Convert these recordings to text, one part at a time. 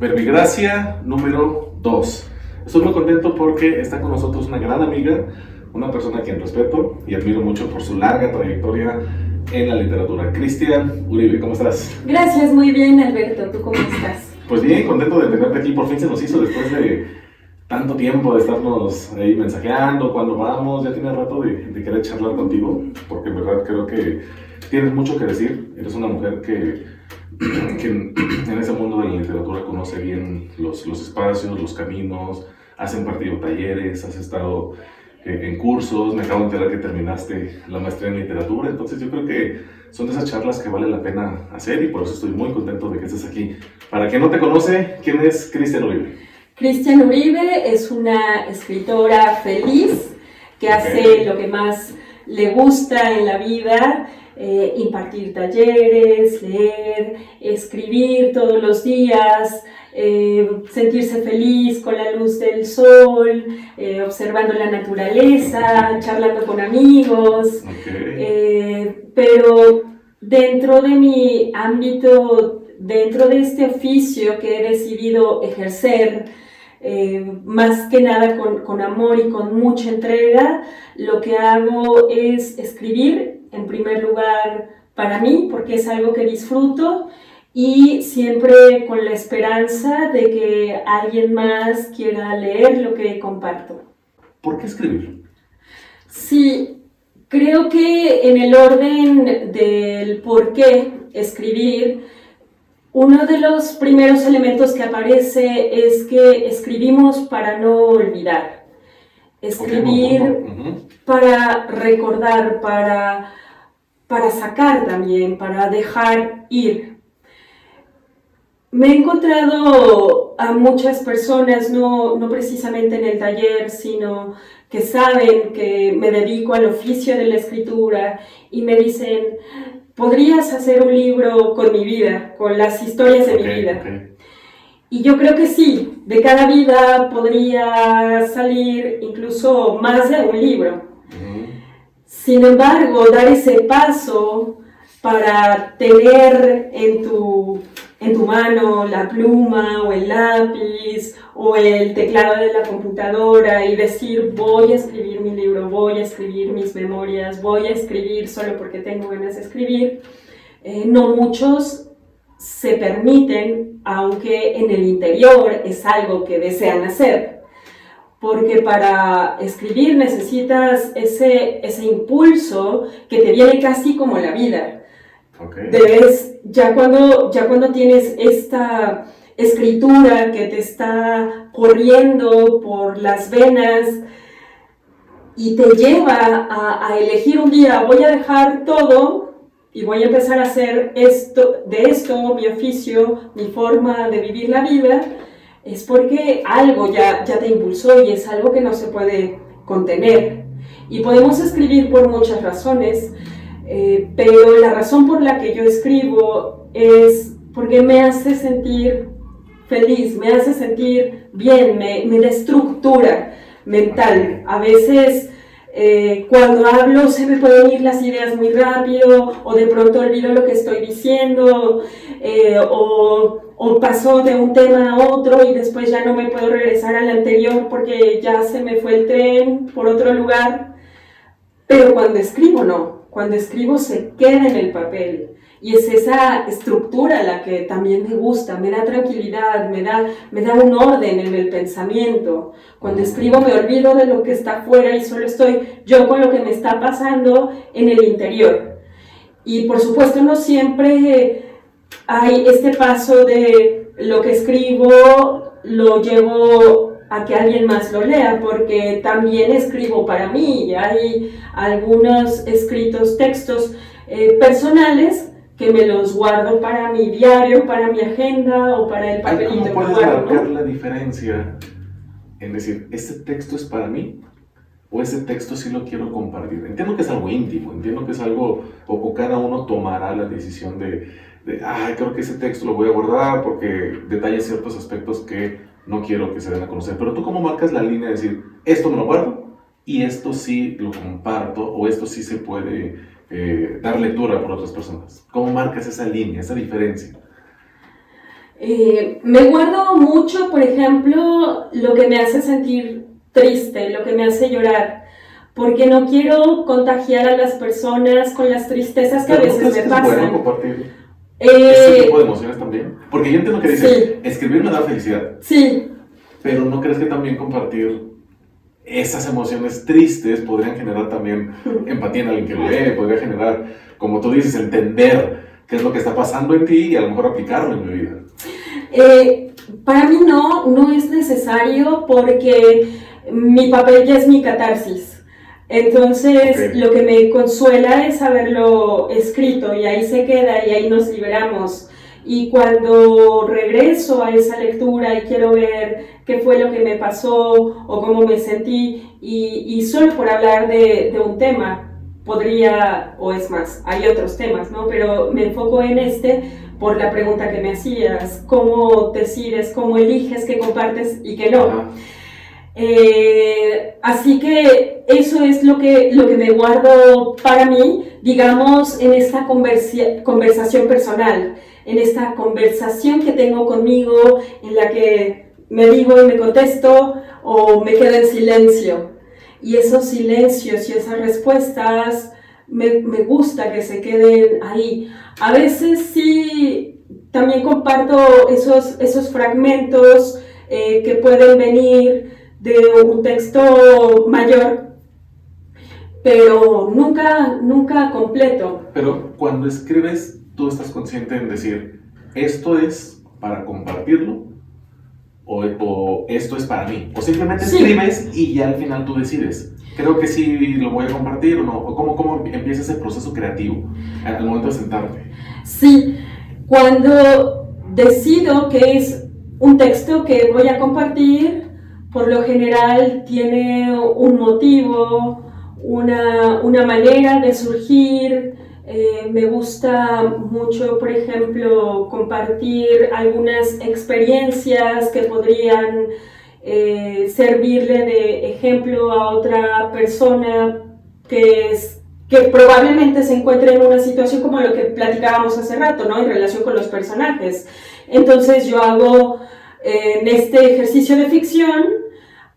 Verbigracia número 2. Estoy muy contento porque está con nosotros una gran amiga, una persona a quien respeto y admiro mucho por su larga trayectoria en la literatura. Cristian Uribe, ¿cómo estás? Gracias, muy bien Alberto, ¿tú cómo estás? Pues bien, contento de tenerte aquí, por fin se nos hizo después de tanto tiempo de estarnos ahí mensajeando, cuando vamos, ya tiene rato de, de querer charlar contigo, porque en verdad creo que tienes mucho que decir, eres una mujer que, que en ese mundo de la literatura conoce bien los, los espacios, los caminos, has impartido talleres, has estado eh, en cursos, me acabo de enterar que terminaste la maestría en literatura, entonces yo creo que son de esas charlas que vale la pena hacer y por eso estoy muy contento de que estés aquí. Para quien no te conoce, ¿quién es Cristian Uribe? Cristian Uribe es una escritora feliz que hace lo que más le gusta en la vida, eh, impartir talleres, leer, escribir todos los días, eh, sentirse feliz con la luz del sol, eh, observando la naturaleza, charlando con amigos, pero dentro de mi ámbito, dentro de este oficio que he decidido ejercer, eh, más que nada con, con, amor y con mucha entrega, lo que hago es escribir, en primer lugar, para mí, porque es algo que disfruto y siempre con la esperanza de que alguien más quiera leer lo que comparto. ¿Por qué escribir? Sí, creo que en el orden del por qué escribir, uno de los primeros elementos que aparece es que escribimos para no olvidar. Escribir para recordar, para, para sacar también, para dejar ir. Me he encontrado a muchas personas, no, no precisamente en el taller, sino que saben que me dedico al oficio de la escritura y me dicen, podrías hacer un libro con mi vida, con las historias de mi vida. Y yo creo que sí, de cada vida podría salir incluso más de un libro. Sin embargo, dar ese paso para tener en tu en tu mano la pluma o el lápiz o el teclado de la computadora y decir voy a escribir mi libro, voy a escribir mis memorias, voy a escribir solo porque tengo ganas de escribir. Eh, no muchos se permiten, aunque en el interior es algo que desean hacer. Porque para escribir necesitas ese, ese impulso que te viene casi como la vida. Debes, ya cuando, ya cuando tienes esta escritura que te está corriendo por las venas y te lleva a, elegir un día, voy a dejar todo y voy a empezar a hacer esto, de esto mi oficio, mi forma de vivir la vida, es porque algo ya, ya te impulsó y es algo que no se puede contener. Y podemos escribir por muchas razones. Eh, pero la razón por la que yo escribo es porque me hace sentir feliz, me hace sentir bien, me, me da estructura mental. A veces eh, cuando hablo se me pueden ir las ideas muy rápido o de pronto olvido lo que estoy diciendo eh, o, o paso de un tema a otro y después ya no me puedo regresar al anterior porque ya se me fue el tren por otro lugar. Pero cuando escribo no, cuando escribo se queda en el papel. Y es esa estructura la que también me gusta, me da tranquilidad, me da, me da un orden en el pensamiento. Cuando escribo me olvido de lo que está afuera y solo estoy yo con lo que me está pasando en el interior. Y por supuesto no siempre hay este paso de lo que escribo, lo llevo a que alguien más lo lea, porque también escribo para mí. Hay algunos escritos, textos eh, personales que me los guardo para mi diario, para mi agenda o para el papelito. ¿Cómo puedes marcar la diferencia en decir, este texto es para mí o ese texto sí lo quiero compartir? Entiendo que es algo íntimo, entiendo que es algo, o, cada uno tomará la decisión de, de, ay, creo que ese texto lo voy a guardar porque detalla ciertos aspectos que no quiero que se den a conocer. Pero tú cómo marcas la línea de decir, esto me lo guardo y esto sí lo comparto o esto sí se puede eh, dar lectura por otras personas. ¿Cómo marcas esa línea, esa diferencia? Eh, me guardo mucho, por ejemplo, lo que me hace sentir triste, lo que me hace llorar, porque no quiero contagiar a las personas con las tristezas que a veces me pasan. compartir eh, ese tipo de emociones también? Porque yo entiendo que dices, escribir me da felicidad. Sí. Pero ¿no crees que también compartir esas emociones tristes podrían generar también empatía en alguien que lo lee, podría generar, como tú dices, entender qué es lo que está pasando en ti y a lo mejor aplicarlo en mi vida? Eh, para mí no, no es necesario porque mi papel ya es mi catarsis. Entonces, lo que me consuela es haberlo escrito y ahí se queda y ahí nos liberamos. Y cuando regreso a esa lectura y quiero ver qué fue lo que me pasó o cómo me sentí, y, y solo por hablar de, de, un tema, podría, o es más, hay otros temas, ¿no? Pero me enfoco en este por la pregunta que me hacías, cómo decides, cómo eliges qué compartes y qué no. Eh, así que eso es lo que, lo que me guardo para mí, digamos, en esta conversación personal, en esta conversación que tengo conmigo, en la que me digo y me contesto o me quedo en silencio. Y esos silencios y esas respuestas me, me gusta que se queden ahí. A veces sí, también comparto esos, esos fragmentos eh, que pueden venir de un texto mayor, pero nunca, nunca completo. Pero cuando escribes, tú estás consciente en decir, esto es para compartirlo o, esto es para mí. O simplemente escribes y ya al final tú decides. Creo que sí lo voy a compartir o no. O cómo, cómo empieza ese proceso creativo al momento de sentarte. Sí, cuando decido que es un texto que voy a compartir, por lo general tiene un motivo, una, una manera de surgir. Eh, me gusta mucho, por ejemplo, compartir algunas experiencias que podrían eh, servirle de ejemplo a otra persona que, es, que probablemente se encuentre en una situación como lo que platicábamos hace rato, ¿no? En relación con los personajes. Entonces yo hago en este ejercicio de ficción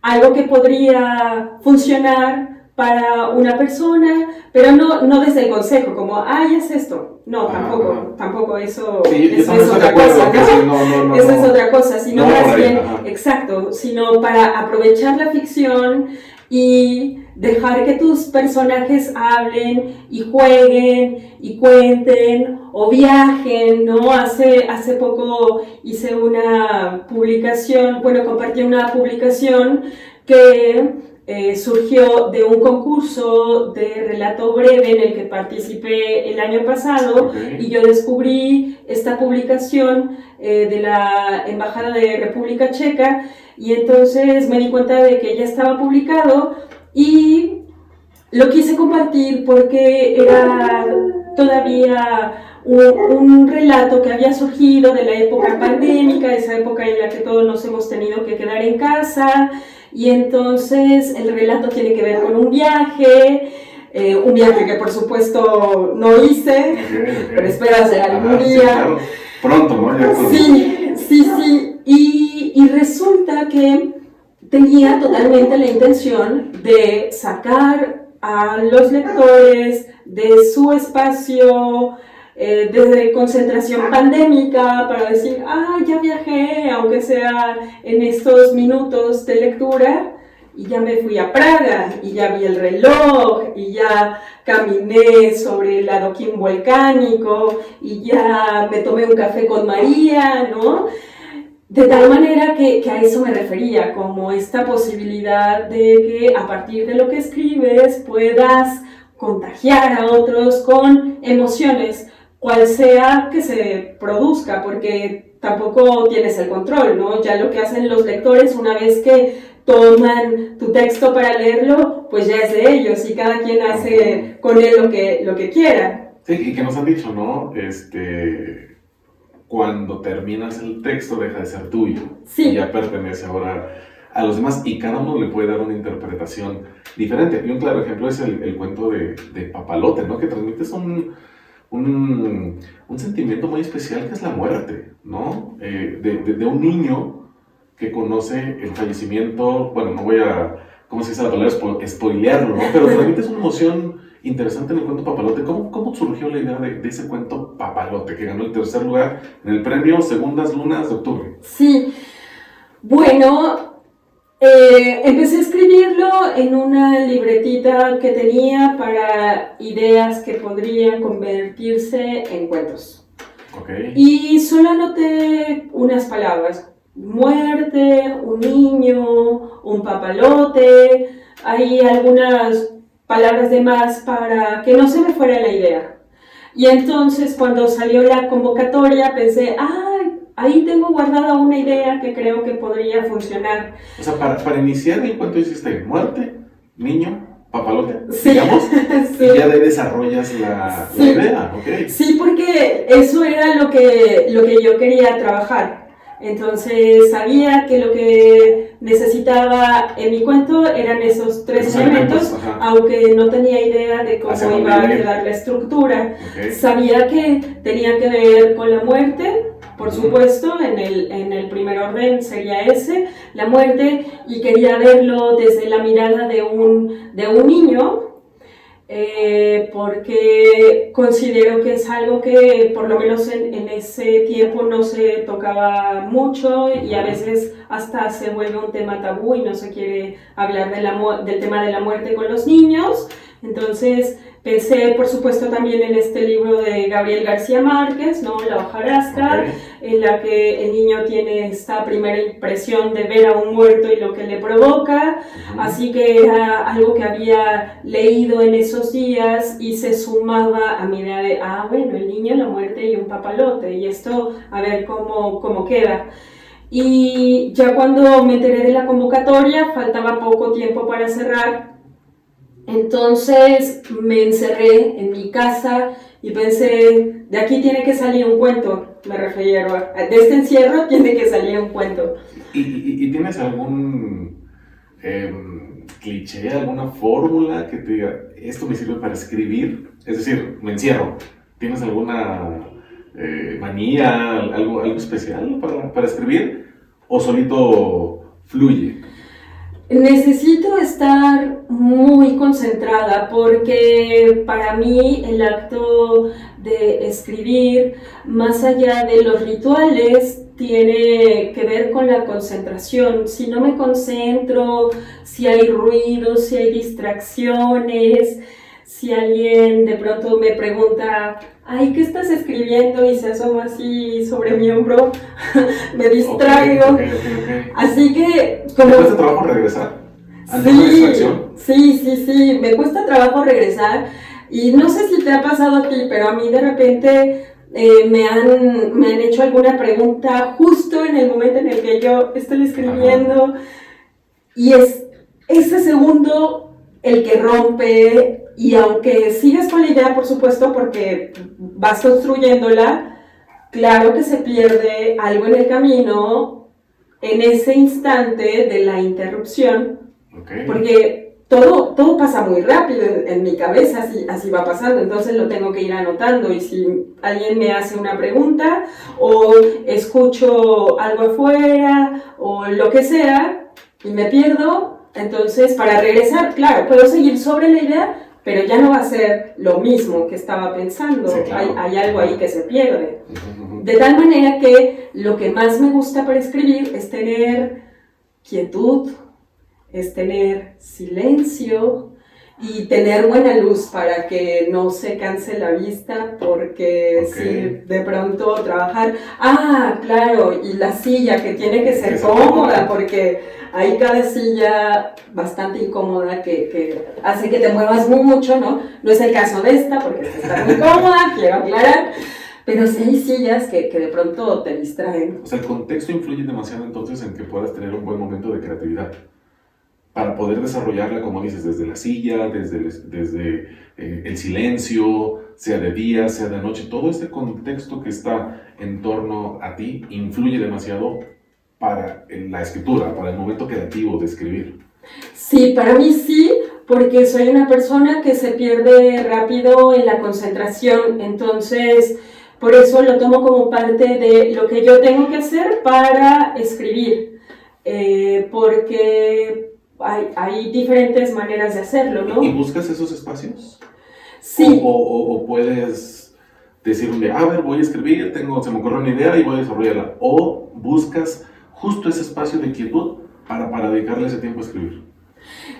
algo que podría funcionar para una persona, pero no, no desde el consejo, como, ay, es esto. No, tampoco, tampoco, eso, eso es otra cosa, ¿no? eso es otra cosa, sino más bien, exacto, sino para aprovechar la ficción y dejar que tus personajes hablen y jueguen y cuenten o viajen, ¿no? Hace, hace poco hice una publicación, bueno, compartí una publicación que eh, surgió de un concurso de relato breve en el que participé el año pasado y yo descubrí esta publicación eh, de la Embajada de República Checa y entonces me di cuenta de que ya estaba publicado y lo quise compartir porque era todavía un, relato que había surgido de la época pandémica, esa época en la que todos nos hemos tenido que quedar en casa, y entonces el relato tiene que ver con un viaje, eh, un viaje que por supuesto no hice, pero espero hacer algún día. Pronto, ¿no? Sí, sí, sí, y, y resulta que tenía totalmente la intención de sacar a los lectores de su espacio eh, de concentración pandémica para decir, ah, ya viajé, aunque sea en estos minutos de lectura, y ya me fui a Praga, y ya vi el reloj, y ya caminé sobre el adoquín volcánico, y ya me tomé un café con María, ¿no? De tal manera que, a eso me refería, como esta posibilidad de que a partir de lo que escribes puedas contagiar a otros con emociones, cual sea que se produzca, porque tampoco tienes el control, ¿no? Ya lo que hacen los lectores una vez que toman tu texto para leerlo, pues ya es de ellos y cada quien hace con él lo que, lo que quiera. Sí, y que nos han dicho, ¿no? Este cuando terminas el texto deja de ser tuyo y ya pertenece ahora a los demás y cada uno le puede dar una interpretación diferente. Y un claro ejemplo es el, el cuento de, de, Papalote, ¿no? Que transmites un, un, un, sentimiento muy especial que es la muerte, ¿no? Eh, de, de, un niño que conoce el fallecimiento, bueno, no voy a, ¿cómo se dice la palabra? Spoilearlo, ¿no? Pero realmente es una emoción interesante en el cuento Papalote. ¿Cómo, cómo surgió la idea de, de, ese cuento Papalote que ganó el tercer lugar en el premio Segundas Lunas de Octubre? Sí, bueno, eh, empecé a escribirlo en una libretita que tenía para ideas que podrían convertirse en cuentos. Y solo anoté unas palabras. Muerte, un niño, un papalote. Hay algunas palabras de más para que no se me fuera la idea. Y entonces cuando salió la convocatoria pensé, ah, ahí tengo guardada una idea que creo que podría funcionar. O sea, para, para iniciar, ¿en cuánto hiciste? ¿Muerte? ¿Niño? papalote, digamos, y ya de desarrollas la, la idea, ¿ok? Sí, porque eso era lo que, lo que yo quería trabajar. Entonces sabía que lo que necesitaba en mi cuento eran esos tres elementos, aunque no tenía idea de cómo iba a quedar la estructura. Sabía que tenía que ver con la muerte, por supuesto, en el, en el primer orden sería ese, la muerte, y quería verlo desde la mirada de un, de un niño eh, porque considero que es algo que por lo menos en, en, ese tiempo no se tocaba mucho y a veces hasta se vuelve un tema tabú y no se quiere hablar de la, del tema de la muerte con los niños. Entonces pensé, por supuesto, también en este libro de Gabriel García Márquez, ¿no? La hojarasca, en la que el niño tiene esta primera impresión de ver a un muerto y lo que le provoca. Así que era algo que había leído en esos días y se sumaba a mi idea de, ah, bueno, el niño, la muerte y un papalote. Y esto, a ver cómo, cómo queda. Y ya cuando me enteré de la convocatoria, faltaba poco tiempo para cerrar entonces me encerré en mi casa y pensé, de aquí tiene que salir un cuento, me refiero a, de este encierro tiene que salir un cuento. ¿Y, tienes algún em, cliché, alguna fórmula que te diga, esto me sirve para escribir? Es decir, me encierro. ¿Tienes alguna eh, manía, algo, algo especial para, para escribir? ¿O solito fluye? Necesito estar muy concentrada porque para mí el acto de escribir, más allá de los rituales, tiene que ver con la concentración. Si no me concentro, si hay ruidos, si hay distracciones, si alguien de pronto me pregunta, ay, ¿qué estás escribiendo? Y se asoma así sobre mi hombro, me distraigo. Así que... Como... ¿Te cuesta trabajo regresar? Sí, sí, sí, sí, me cuesta trabajo regresar. Y no sé si te ha pasado a ti, pero a mí de repente eh, me, han, me han hecho alguna pregunta justo en el momento en el que yo estoy escribiendo. Y es ese segundo el que rompe y aunque sigues con la idea, por supuesto, porque vas construyéndola, claro que se pierde algo en el camino en ese instante de la interrupción, porque todo, todo pasa muy rápido en, mi cabeza, así, así va pasando, entonces lo tengo que ir anotando y si alguien me hace una pregunta o escucho algo afuera o lo que sea y me pierdo, entonces para regresar, claro, puedo seguir sobre la idea, pero ya no va a ser lo mismo que estaba pensando, hay, algo ahí que se pierde. De tal manera que lo que más me gusta para escribir es tener quietud, es tener silencio, y tener buena luz para que no se canse la vista porque si de pronto trabajar, ah, claro, y la silla que tiene que ser cómoda porque hay cada silla bastante incómoda que, que, hace que te muevas mucho, ¿no? No es el caso de esta porque está muy cómoda, quiero aclarar. Pero sí hay sillas que, que, de pronto te distraen. O sea, el contexto influye demasiado entonces en que puedas tener un buen momento de creatividad para poder desarrollarla, como dices, desde la silla, desde, el, desde eh, el silencio, sea de día, sea de noche, todo este contexto que está en torno a ti influye demasiado para la escritura, para el momento creativo de escribir. Sí, para mí sí, porque soy una persona que se pierde rápido en la concentración, entonces por eso lo tomo como parte de lo que yo tengo que hacer para escribir, eh, porque hay, diferentes maneras de hacerlo, ¿no? ¿Y buscas esos espacios? Sí. O, puedes decir un día, a ver, voy a escribir, tengo, se me ocurre una idea y voy a desarrollarla. O buscas justo ese espacio de quietud para, para dedicarle ese tiempo a escribir.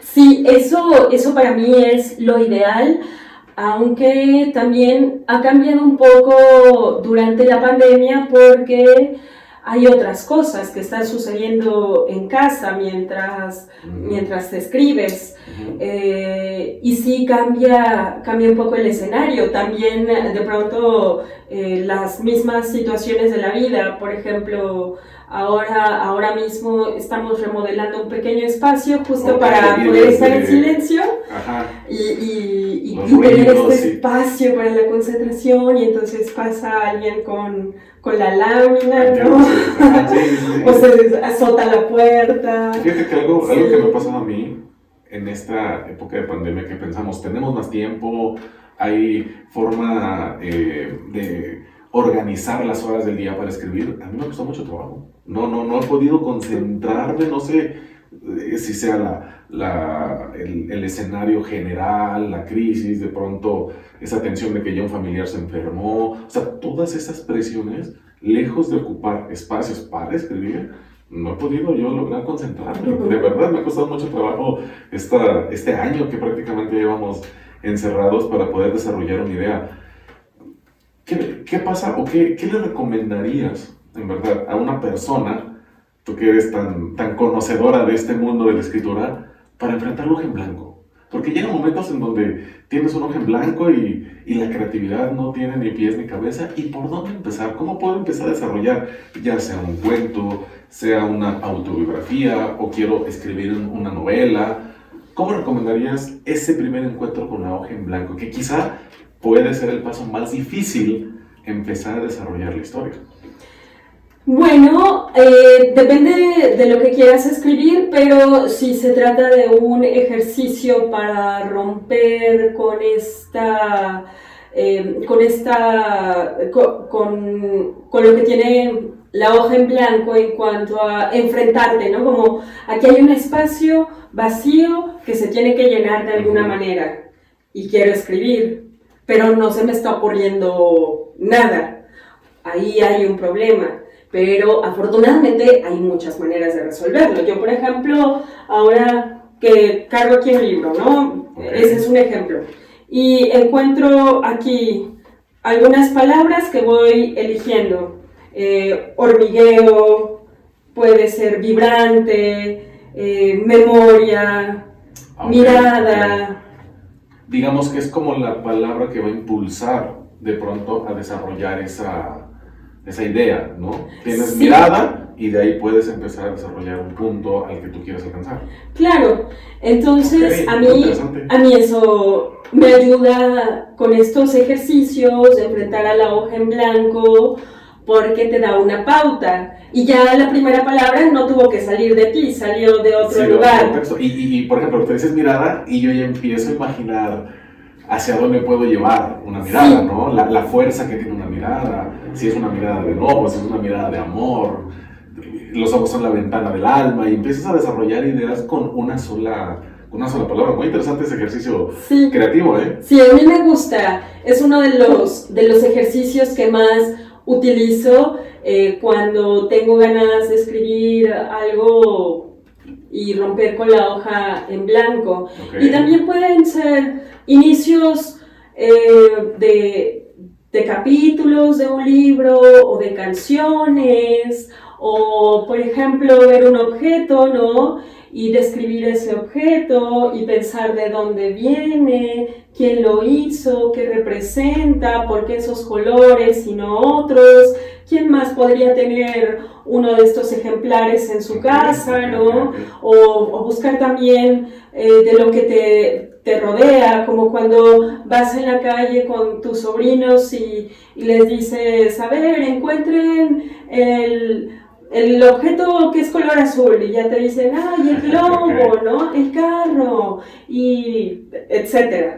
Sí, eso, eso para mí es lo ideal, aunque también ha cambiado un poco durante la pandemia porque hay otras cosas que están sucediendo en casa mientras, mientras te escribes. Eh, y sí cambia, cambia un poco el escenario. También de pronto eh, las mismas situaciones de la vida, por ejemplo, ahora, ahora mismo estamos remodelando un pequeño espacio justo para poder estar en silencio y, y, y tener este espacio para la concentración y entonces pasa alguien con con la lámina, ¿no? o se azota la puerta. Fíjate que algo, algo que me ha pasado a mí en esta época de pandemia que pensamos, tenemos más tiempo, hay forma eh, de organizar las horas del día para escribir, a mí me costó mucho trabajo. No, no, no he podido concentrarme, no sé eh, si sea la, la, el, escenario general, la crisis, de pronto esa tensión de que ya un familiar se enfermó, o sea, todas esas presiones, lejos de ocupar espacios para escribir, no he podido yo lograr concentrarme. De verdad, me ha costado mucho trabajo esta, este año que prácticamente llevamos encerrados para poder desarrollar una idea. ¿Qué, qué pasa o qué, qué le recomendarías, en verdad, a una persona, tú que eres tan, tan conocedora de este mundo de la escritura, para enfrentar el hoja en blanco. Porque llegan momentos en donde tienes un hoja en blanco y, y, la creatividad no tiene ni pies ni cabeza. ¿Y por dónde empezar? ¿Cómo puedo empezar a desarrollar ya sea un cuento, sea una autobiografía o quiero escribir una novela? ¿Cómo recomendarías ese primer encuentro con la hoja en blanco? Que quizá puede ser el paso más difícil empezar a desarrollar la historia. Bueno, eh, depende de lo que quieras escribir, pero si se trata de un ejercicio para romper con esta, eh, con esta, con, con, lo que tiene la hoja en blanco en cuanto a enfrentarte, ¿no? Como aquí hay un espacio vacío que se tiene que llenar de alguna manera y quiero escribir, pero no se me está ocurriendo nada. Ahí hay un problema pero afortunadamente hay muchas maneras de resolverlo. Yo, por ejemplo, ahora que cargo aquí un libro, ¿no? Ese es un ejemplo. Y encuentro aquí algunas palabras que voy eligiendo. Eh, hormigueo, puede ser vibrante, eh, memoria, mirada. Digamos que es como la palabra que va a impulsar de pronto a desarrollar esa, esa idea, ¿no? Tienes mirada y de ahí puedes empezar a desarrollar un punto al que tú quieres alcanzar. Claro, entonces a, mí, a mí eso me ayuda con estos ejercicios enfrentar a la hoja en blanco porque te da una pauta y ya la primera palabra no tuvo que salir de ti, salió de otro lugar. y, y, y, por ejemplo, te dices mirada y yo ya empiezo a imaginar hacia dónde puedo llevar una mirada, ¿no? La, la, fuerza que tiene una mirada, si es una mirada de enojo, si es una mirada de amor, los ojos son la ventana del alma y empiezas a desarrollar ideas con una sola, una sola palabra. Muy interesante ese ejercicio creativo, ¿eh? Sí, a mí me gusta. Es uno de los, de los ejercicios que más utilizo eh, cuando tengo ganas de escribir algo y romper con la hoja en blanco. Y también pueden ser inicios eh, de, de, capítulos de un libro o de canciones o, por ejemplo, ver un objeto, ¿no? Y describir ese objeto y pensar de dónde viene, quién lo hizo, qué representa, por qué esos colores y no otros, quién más podría tener uno de estos ejemplares en su casa, ¿no? O, buscar también eh, de lo que te, te rodea, como cuando vas en la calle con tus sobrinos y, y les dices, a ver, encuentren el, el objeto que es color azul y ya te dicen, ay, el globo, ¿no? El carro, y etcétera.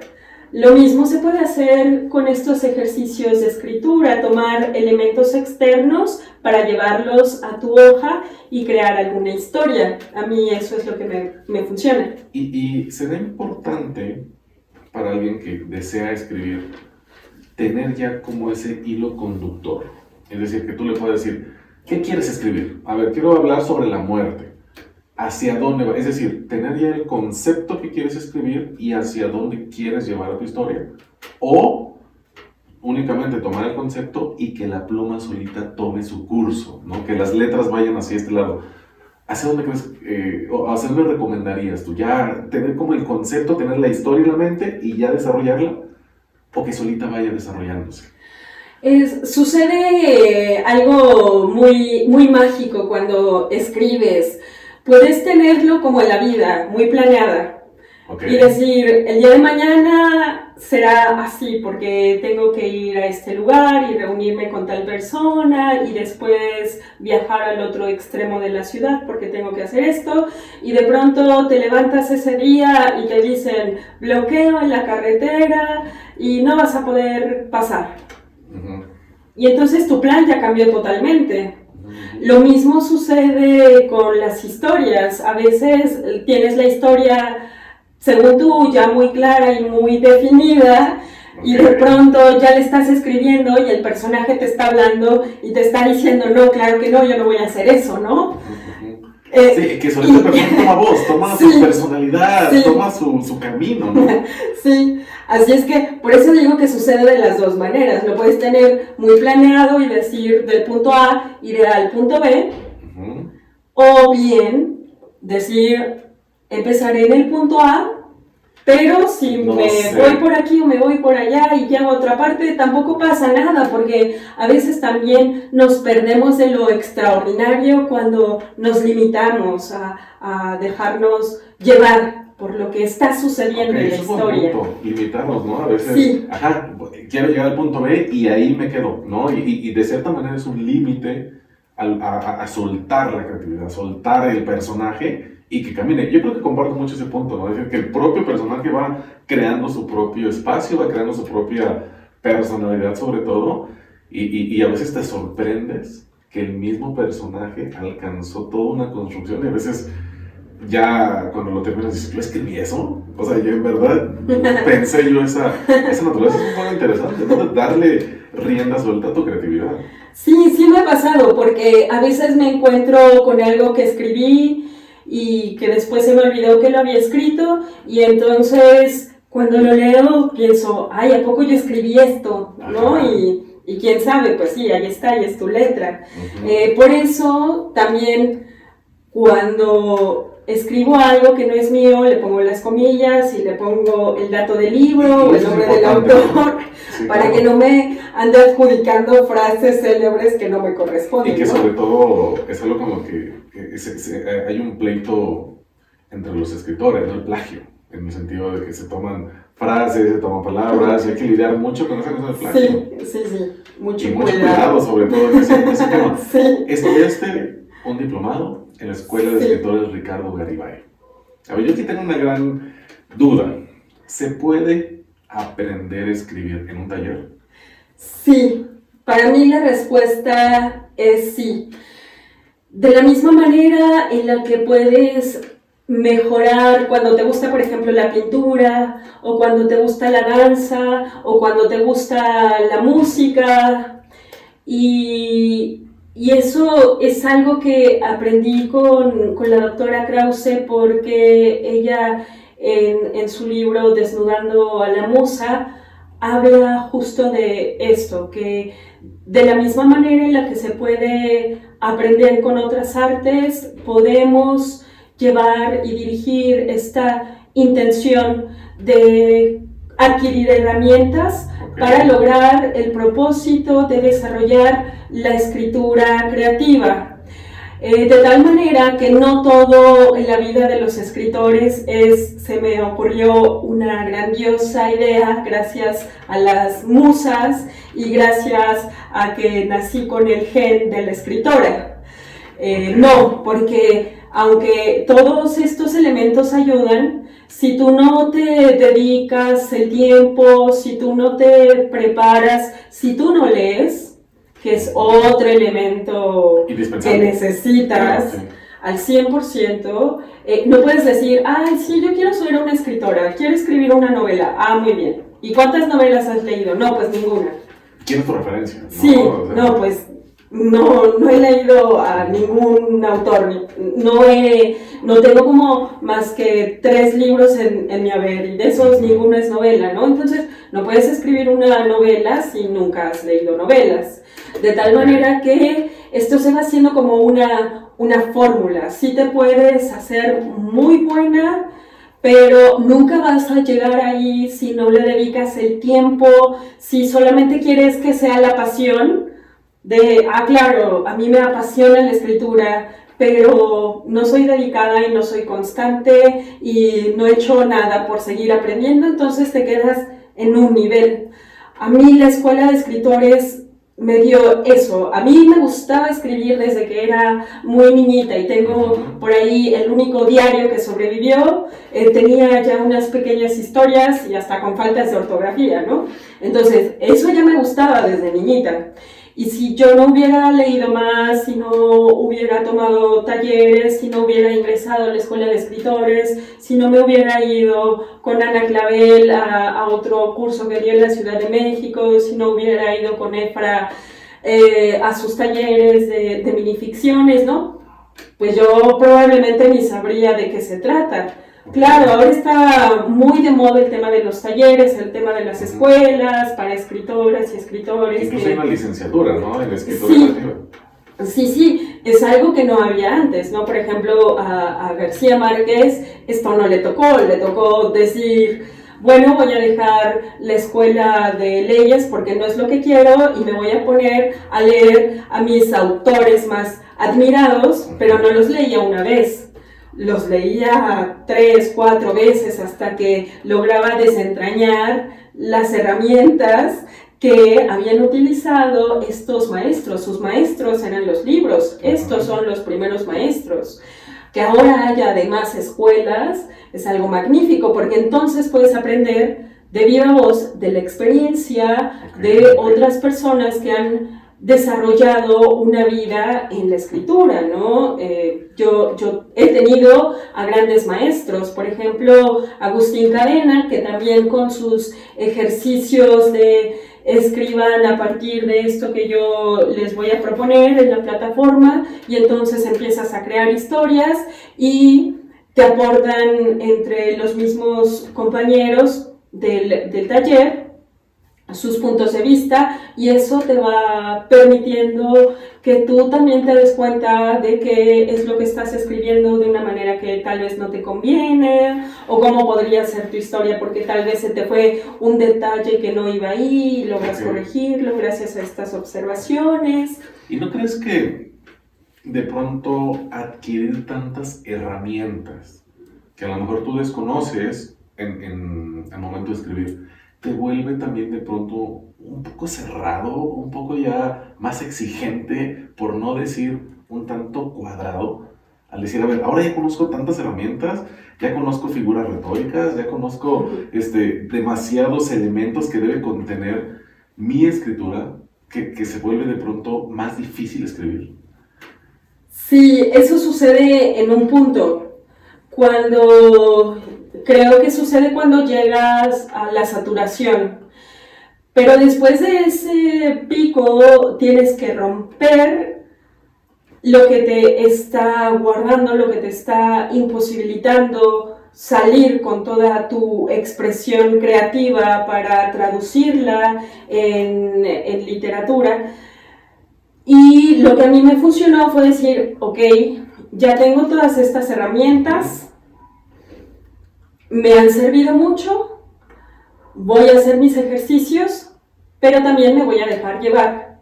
Lo mismo se puede hacer con estos ejercicios de escritura, tomar elementos externos para llevarlos a tu hoja y crear alguna historia. A mí eso es lo que me, me funciona. Y, y será importante para alguien que desea escribir tener ya como ese hilo conductor. Es decir, que tú le puedes decir, ¿qué quieres escribir? A ver, quiero hablar sobre la muerte hacia dónde va. Es decir, tener ya el concepto que quieres escribir y hacia dónde quieres llevar a tu historia. O únicamente tomar el concepto y que la pluma solita tome su curso, ¿no? que las letras vayan hacia este lado. ¿Hacia dónde crees, eh, hacia dónde recomendarías tú? ¿Ya tener como el concepto, tener la historia en la mente y ya desarrollarla? ¿O que solita vaya desarrollándose? Es, sucede algo muy, muy mágico cuando escribes puedes tenerlo como en la vida, muy planeada. Y decir, el día de mañana será así porque tengo que ir a este lugar y reunirme con tal persona y después viajar al otro extremo de la ciudad porque tengo que hacer esto y de pronto te levantas ese día y te dicen bloqueo en la carretera y no vas a poder pasar. Y entonces tu plan ya cambió totalmente. Lo mismo sucede con las historias. A veces tienes la historia, según tú, ya muy clara y muy definida, y de pronto ya le estás escribiendo y el personaje te está hablando y te está diciendo, no, claro que no, yo no voy a hacer eso, ¿no? Eh, sí, que sobre todo toma voz, toma su personalidad, toma su, su camino, ¿no? sí, Así es que por eso digo que sucede de las dos maneras. Lo puedes tener muy planeado y decir del punto A iré al punto B. O bien decir empezaré en el punto A, pero si me voy por aquí o me voy por allá y llego a otra parte, tampoco pasa nada, porque a veces también nos perdemos de lo extraordinario cuando nos limitamos a, a dejarnos llevar por lo que está sucediendo en la historia. Punto, limitarnos, ¿no? A veces, ajá, quiero llegar al punto B y ahí me quedo, ¿no? Y, y, de cierta manera es un límite a, a, soltar la creatividad, soltar el personaje y que camine. Yo creo que comparto mucho ese punto, ¿no? Es decir, que el propio personaje va creando su propio espacio, va creando su propia personalidad sobre todo, y, y a veces te sorprendes que el mismo personaje alcanzó toda una construcción y a veces ya cuando lo terminas dices, ¿yo escribí eso? O sea, yo en verdad pensé yo esa, esa naturaleza. Es un poco interesante, ¿no? Darle rienda suelta a tu creatividad. Sí, sí me ha pasado, porque a veces me encuentro con algo que escribí y que después se me olvidó que lo había escrito y entonces cuando lo leo pienso, ay, ¿a poco yo escribí esto? ¿No? Y, y, quién sabe, pues sí, ahí está, ahí es tu letra. eh, por eso también cuando escribo algo que no es mío, le pongo las comillas y le pongo el dato del libro o el nombre del autor, para que no me ande adjudicando frases célebres que no me corresponden. Y que sobre todo es algo como que, eh, hay un pleito entre los escritores. El plagio, en el sentido de que se toman frases, se toman palabras, y hay que lidiar mucho con esa cosa del plagio. Sí, sí, sí, mucho, y mucho cuidado. sobre todo en ese, tema. sí. Estudiaste un diplomado en la Escuela de Escritores Ricardo Garibay. A ver, yo aquí tengo una gran duda. ¿Se puede aprender a escribir en un taller? Sí, para mí la respuesta es sí. De la misma manera en la que puedes mejorar cuando te gusta, por ejemplo, la pintura, o cuando te gusta la danza, o cuando te gusta la música, y y eso es algo que aprendí con, con la doctora Krause porque ella en, en, su libro Desnudando a la Musa habla justo de esto, que de la misma manera en la que se puede aprender con otras artes, podemos llevar y dirigir esta intención de adquirir herramientas para lograr el propósito de desarrollar la escritura creativa. Eh, de tal manera que no todo en la vida de los escritores es, se me ocurrió una grandiosa idea gracias a las musas y gracias a que nací con el gen de la escritora. Eh, no, porque aunque todos estos elementos ayudan, si tú no te dedicas el tiempo, si tú no te preparas, si tú no lees, que es otro elemento que necesitas al 100%, eh, no puedes decir, ay, sí, yo quiero ser una escritora, quiero escribir una novela. Ah, muy bien. ¿Y cuántas novelas has leído? No, pues ninguna. ¿Quién es tu referencia? Sí, no, pues no, no he leído a ningún autor, no, he, no tengo como más que tres libros en, en, mi haber y de esos ninguno es novela, ¿no? Entonces no puedes escribir una novela si nunca has leído novelas. De tal manera que esto se va haciendo como una, una fórmula. Sí te puedes hacer muy buena, pero nunca vas a llegar ahí si no le dedicas el tiempo, si solamente quieres que sea la pasión de, ah, claro, a mí me apasiona la escritura, pero no soy dedicada y no soy constante y no he hecho nada por seguir aprendiendo, entonces te quedas en un nivel. A mí la escuela de escritores me dio eso. A mí me gustaba escribir desde que era muy niñita y tengo por ahí el único diario que sobrevivió. Eh, tenía ya unas pequeñas historias y hasta con faltas de ortografía, ¿no? Entonces, eso ya me gustaba desde niñita. Y si yo no hubiera leído más, si no hubiera tomado talleres, si no hubiera ingresado a la escuela de escritores, si no me hubiera ido con Ana Clavel a, otro curso que dio en la Ciudad de México, si no hubiera ido con Efra eh, a sus talleres de, de minificciones, ¿no? Pues yo probablemente ni sabría de qué se trata. Claro, ahora está muy de moda el tema de los talleres, el tema de las escuelas para escritoras y escritores. Incluso hay una licenciatura, ¿no? En escritura sí. Sí, sí, es algo que no había antes, ¿no? Por ejemplo, a, a, García Márquez esto no le tocó, le tocó decir, bueno, voy a dejar la escuela de leyes porque no es lo que quiero y me voy a poner a leer a mis autores más admirados, pero no los leía una vez los leía tres, cuatro veces hasta que lograba desentrañar las herramientas que habían utilizado estos maestros. Sus maestros eran los libros, estos son los primeros maestros. Que ahora haya además escuelas es algo magnífico porque entonces puedes aprender de viva voz de la experiencia de otras personas que han desarrollado una vida en la escritura, ¿no? Eh, yo, yo he tenido a grandes maestros, por ejemplo, Agustín Cadena, que también con sus ejercicios de escriban a partir de esto que yo les voy a proponer en la plataforma y entonces empiezas a crear historias y te aportan entre los mismos compañeros del, del taller sus puntos de vista y eso te va permitiendo que tú también te des cuenta de qué es lo que estás escribiendo de una manera que tal vez no te conviene o cómo podría ser tu historia porque tal vez se te fue un detalle que no iba ahí y logras corregirlo gracias a estas observaciones. ¿Y no crees que de pronto adquirir tantas herramientas que a lo mejor tú desconoces en, en el momento de escribir, te vuelve también de pronto un poco cerrado, un poco ya más exigente, por no decir un tanto cuadrado, al decir, a ver, ahora ya conozco tantas herramientas, ya conozco figuras retóricas, ya conozco este, demasiados elementos que debe contener mi escritura, que, que se vuelve de pronto más difícil escribir. Sí, eso sucede en un punto. Cuando creo que sucede cuando llegas a la saturación. Pero después de ese pico tienes que romper lo que te está guardando, lo que te está imposibilitando salir con toda tu expresión creativa para traducirla en, literatura. Y lo que a mí me funcionó fue decir, ok, ya tengo todas estas herramientas, me han servido mucho, voy a hacer mis ejercicios, pero también me voy a dejar llevar.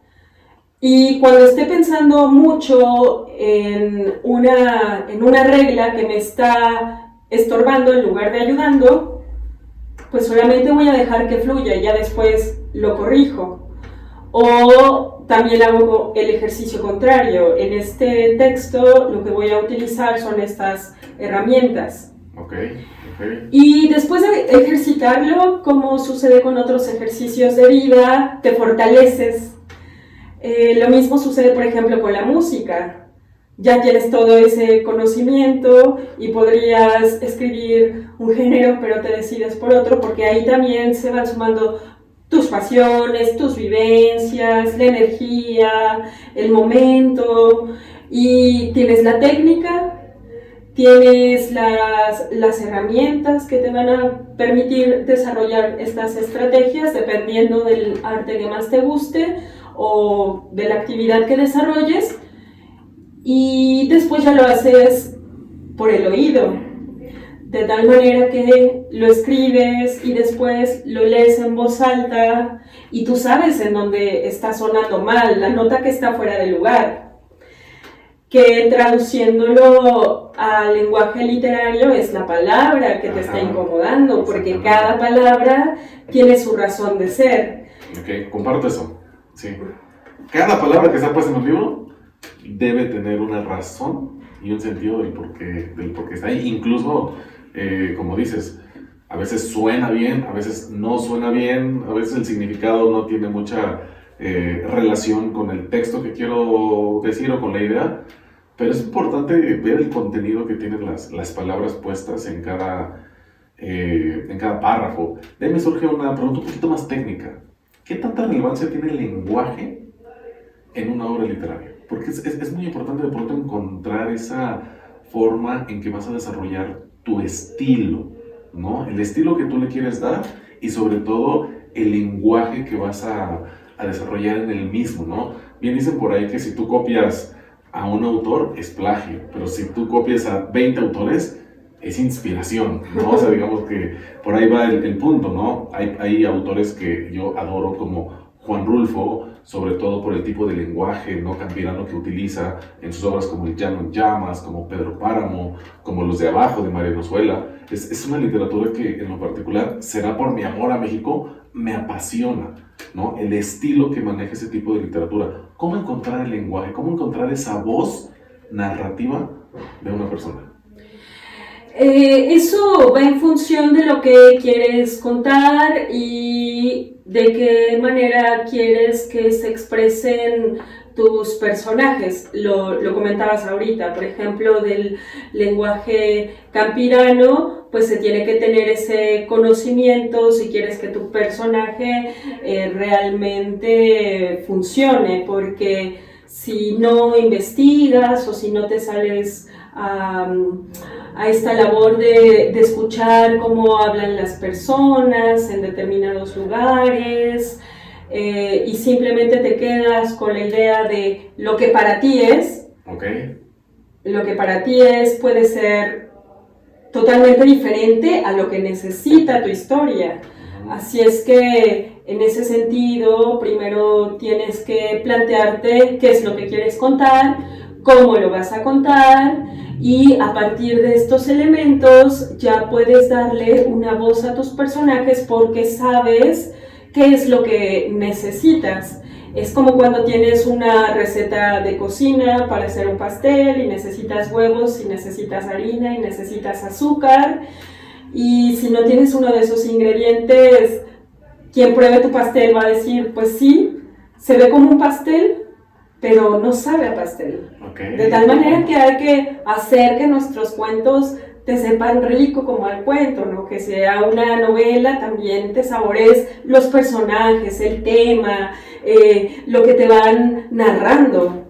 Y cuando esté pensando mucho en una, en una regla que me está estorbando en lugar de ayudando, pues solamente voy a dejar que fluya y ya después lo corrijo. O también hago el ejercicio contrario. En este texto lo que voy a utilizar son estas herramientas. Okay, okay. Y después de ejercitarlo, como sucede con otros ejercicios de vida, te fortaleces. Eh, lo mismo sucede, por ejemplo, con la música ya tienes todo ese conocimiento y podrías escribir un género, pero te decides por otro, porque ahí también se van sumando tus pasiones, tus vivencias, la energía, el momento, y tienes la técnica, tienes las, las herramientas que te van a permitir desarrollar estas estrategias dependiendo del arte que más te guste o de la actividad que desarrolles y después ya lo haces por el oído, de tal manera que lo escribes y después lo lees en voz alta y tú sabes en dónde está sonando mal, la nota que está fuera de lugar. Que traduciéndolo al lenguaje literario es la palabra que te está incomodando, porque cada palabra tiene su razón de ser. Ok, comparto eso. Sí. Cada palabra que está puesta en un libro debe tener una razón y un sentido del por qué, del por está ahí. Incluso, eh, como dices, a veces suena bien, a veces no suena bien, a veces el significado no tiene mucha eh, relación con el texto que quiero decir o con la idea, pero es importante ver el contenido que tienen las, las palabras puestas en cada, eh, en cada párrafo. De ahí me surge una pregunta un poquito más técnica. ¿Qué tanta relevancia tiene el lenguaje en una obra literaria? Porque es, es, muy importante de pronto encontrar esa forma en que vas a desarrollar tu estilo, ¿no? El estilo que tú le quieres dar y sobre todo el lenguaje que vas a, a desarrollar en el mismo, ¿no? Bien dicen por ahí que si tú copias a un autor es plagio, pero si tú copias a 20 autores es inspiración, ¿no? O sea, digamos que por ahí va el, punto, ¿no? Hay, hay autores que yo adoro como Juan Rulfo, sobre todo por el tipo de lenguaje no campirano que utiliza en sus obras como El Llano en Llamas, como Pedro Páramo, como Los de Abajo de María Nozuela. Es, es una literatura que en lo particular, será por mi amor a México, me apasiona, ¿no? El estilo que maneja ese tipo de literatura. ¿Cómo encontrar el lenguaje? ¿Cómo encontrar esa voz narrativa de una persona? Eh, eso va en función de lo que quieres contar y de qué manera quieres que se expresen tus personajes. Lo, lo, comentabas ahorita, por ejemplo, del lenguaje campirano, pues se tiene que tener ese conocimiento si quieres que tu personaje eh, realmente funcione, porque si no investigas o si no te sales a a esta labor de, de, escuchar cómo hablan las personas en determinados lugares eh, y simplemente te quedas con la idea de lo que para ti es. Okay. Lo que para ti es puede ser totalmente diferente a lo que necesita tu historia. Así es que en ese sentido, primero tienes que plantearte qué es lo que quieres contar, cómo lo vas a contar y a partir de estos elementos ya puedes darle una voz a tus personajes porque sabes qué es lo que necesitas. Es como cuando tienes una receta de cocina para hacer un pastel y necesitas huevos y necesitas harina y necesitas azúcar. Y si no tienes uno de esos ingredientes, quien pruebe tu pastel va a decir, pues sí, se ve como un pastel, pero no sabe a pastel. De tal manera que hay que hacer que nuestros cuentos te sepan rico como al cuento, ¿no? Que sea una novela, también te sabores los personajes, el tema, eh, lo que te van narrando.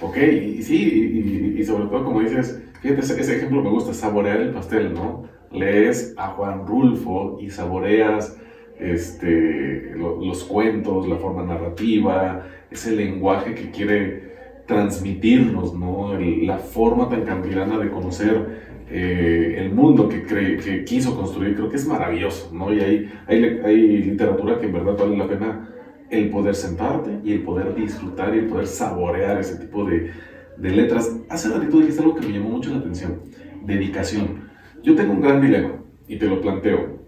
Ok, y sí, y, sobre todo como dices, fíjate, ese, ejemplo me gusta, saborear el pastel, ¿no? Lees a Juan Rulfo y saboreas este, los cuentos, la forma narrativa, ese lenguaje que quiere transmitirnos, ¿no? la forma tan campirana de conocer eh, el mundo que, cree, que quiso construir, creo que es maravilloso, ¿no? Y hay, hay, hay literatura que en verdad vale la pena el poder sentarte y el poder disfrutar y el poder saborear ese tipo de, de letras. Hace ratito dijiste algo que me llamó mucho la atención, dedicación. Yo tengo un gran dilema y te lo planteo.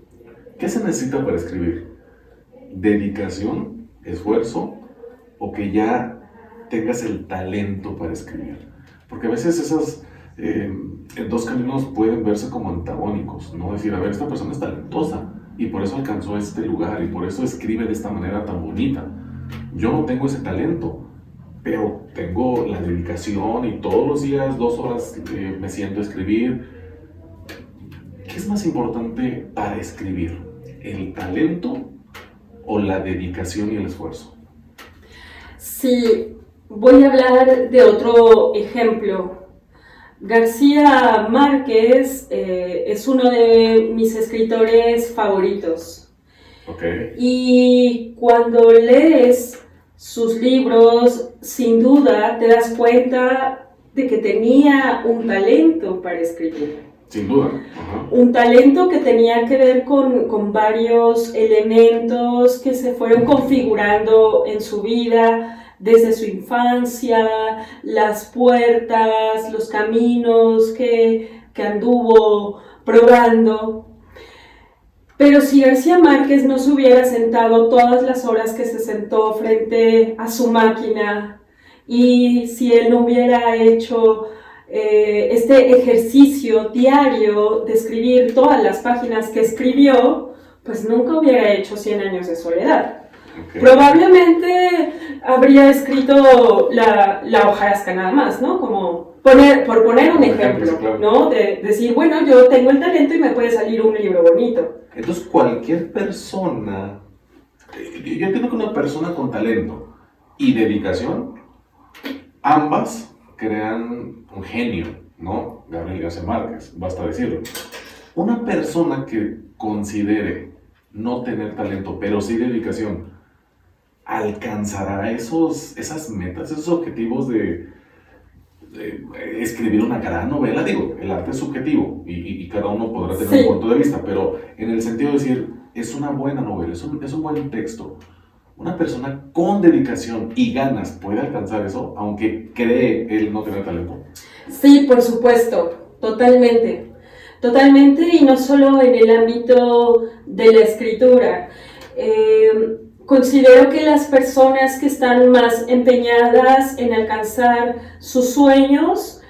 ¿Qué se necesita para escribir? ¿Dedicación, esfuerzo o que ya tengas el talento para escribir. Porque a veces esos eh, dos caminos pueden verse como antagónicos, ¿no? Decir, a ver, esta persona es talentosa y por eso alcanzó este lugar y por eso escribe de esta manera tan bonita. Yo no tengo ese talento, pero tengo la dedicación y todos los días, dos horas, eh, me siento a escribir. ¿Qué es más importante para escribir? ¿El talento o la dedicación y el esfuerzo? Sí, voy a hablar de otro ejemplo. García Márquez eh, es uno de mis escritores favoritos. Okay. Y cuando lees sus libros, sin duda te das cuenta de que tenía un talento para escribir. Sin duda. Un talento que tenía que ver con, con, varios elementos que se fueron configurando en su vida desde su infancia, las puertas, los caminos que, que anduvo probando. Pero si García Márquez no se hubiera sentado todas las horas que se sentó frente a su máquina y si él no hubiera hecho eh, este ejercicio diario de escribir todas las páginas que escribió, pues nunca hubiera hecho 100 años de soledad. Probablemente habría escrito la, la hojarasca nada más, ¿no? Como poner, por poner un ejemplo, ¿no? De decir, bueno, yo tengo el talento y me puede salir un libro bonito. Entonces, cualquier persona, eh, yo entiendo que una persona con talento y dedicación, ambas crean un genio, ¿no? Gabriel García Márquez, basta decirlo. Una persona que considere no tener talento, pero sí dedicación, alcanzará esos, esas metas, esos objetivos de, escribir una gran novela. Digo, el arte es subjetivo y, cada uno podrá tener un punto de vista, pero en el sentido de decir, es una buena novela, es un, es un buen texto una persona con dedicación y ganas puede alcanzar eso, aunque cree él no tener talento? Sí, por supuesto, totalmente. Totalmente, y no solo en el ámbito de la escritura. Eh, considero que las personas que están más empeñadas en alcanzar sus sueños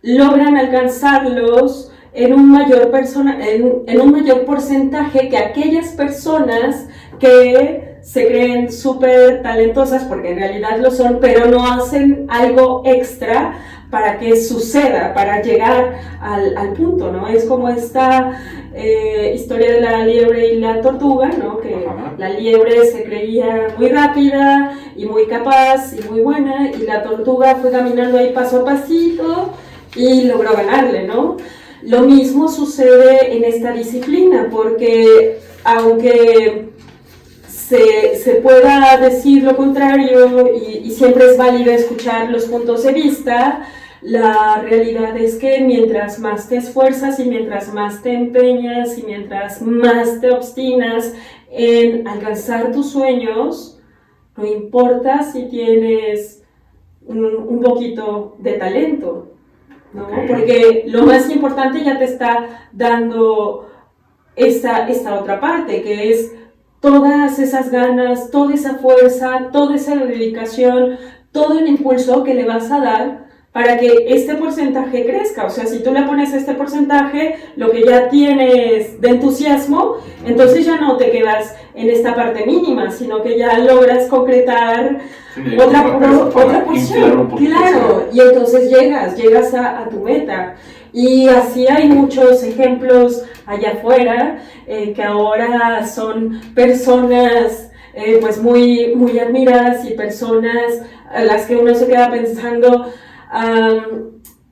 logran alcanzarlos en un mayor, persona, en un mayor porcentaje que aquellas personas que se creen súper talentosas porque en realidad lo son, pero no hacen algo extra para que suceda, para llegar al, al punto, ¿no? Es como esta eh, historia de la liebre y la tortuga, ¿no? Que la liebre se creía muy rápida y muy capaz y muy buena y la tortuga fue caminando ahí paso a pasito y logró ganarle, ¿no? Lo mismo sucede en esta disciplina porque aunque se, pueda decir lo contrario y, siempre es válido escuchar los puntos de vista, la realidad es que mientras más te esfuerzas y mientras más te empeñas y mientras más te obstinas en alcanzar tus sueños, no importa si tienes un, poquito de talento, ¿no? Porque lo más importante ya te está dando esta, esta otra parte, que es todas esas ganas, toda esa fuerza, toda esa dedicación, todo el impulso que le vas a dar para que este porcentaje crezca. O sea, si tú le pones este porcentaje, lo que ya tienes de entusiasmo, entonces ya no te quedas en esta parte mínima, sino que ya logras concretar otra, otra porción. Claro, y entonces llegas, llegas a, a tu meta. Y así hay muchos ejemplos allá afuera eh, que ahora son personas eh, pues muy, muy admiradas y personas a las que uno se queda pensando,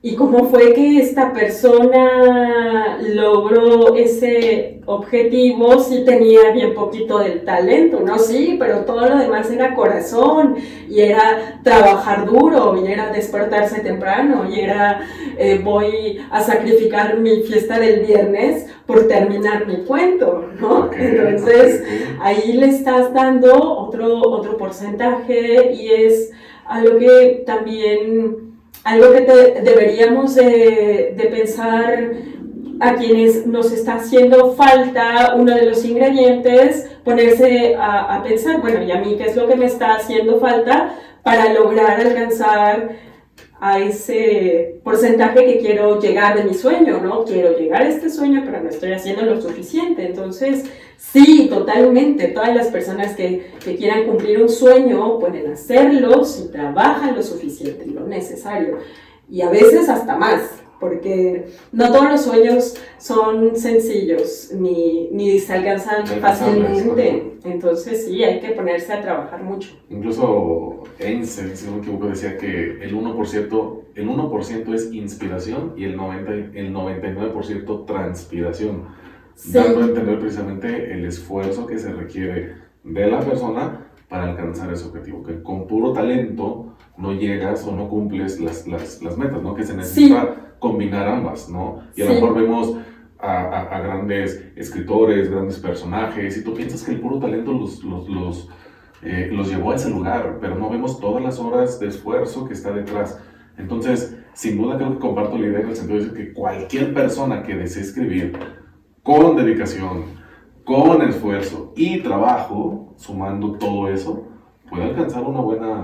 ¿Y cómo fue que esta persona logró ese objetivo si tenía bien poquito del talento? No, sí, pero todo lo demás era corazón y era trabajar duro y era despertarse temprano y era eh, voy a sacrificar mi fiesta del viernes por terminar mi cuento, ¿no? Entonces ahí le estás dando otro, otro porcentaje y es algo que también algo que deberíamos de, pensar a quienes nos está haciendo falta uno de los ingredientes, ponerse a, a pensar, bueno, ¿y a mí qué es lo que me está haciendo falta para lograr alcanzar a ese porcentaje que quiero llegar de mi sueño, ¿no? Quiero llegar a este sueño, pero no estoy haciendo lo suficiente. Entonces, sí, totalmente, todas las personas que, que quieran cumplir un sueño pueden hacerlo si trabajan lo suficiente, lo necesario, y a veces hasta más porque no todos los sueños son sencillos ni, ni se alcanzan fácilmente. Entonces sí, hay que ponerse a trabajar mucho. Incluso Einstein, si no me equivoco, decía que el 1%, el 1 es inspiración y el, 90, el 99% transpiración, dando a entender precisamente el esfuerzo que se requiere de la persona para alcanzar ese objetivo, que con puro talento no llegas o no cumples las, las, las metas, ¿no? Que se necesita combinar ambas, ¿no? Y a lo mejor vemos a, grandes escritores, grandes personajes, y tú piensas que el puro talento los, los, los, eh, los llevó a ese lugar, pero no vemos todas las horas de esfuerzo que está detrás. Entonces, sin duda creo que comparto la idea en el sentido de que cualquier persona que desee escribir con dedicación, con esfuerzo y trabajo, sumando todo eso, puede alcanzar una buena,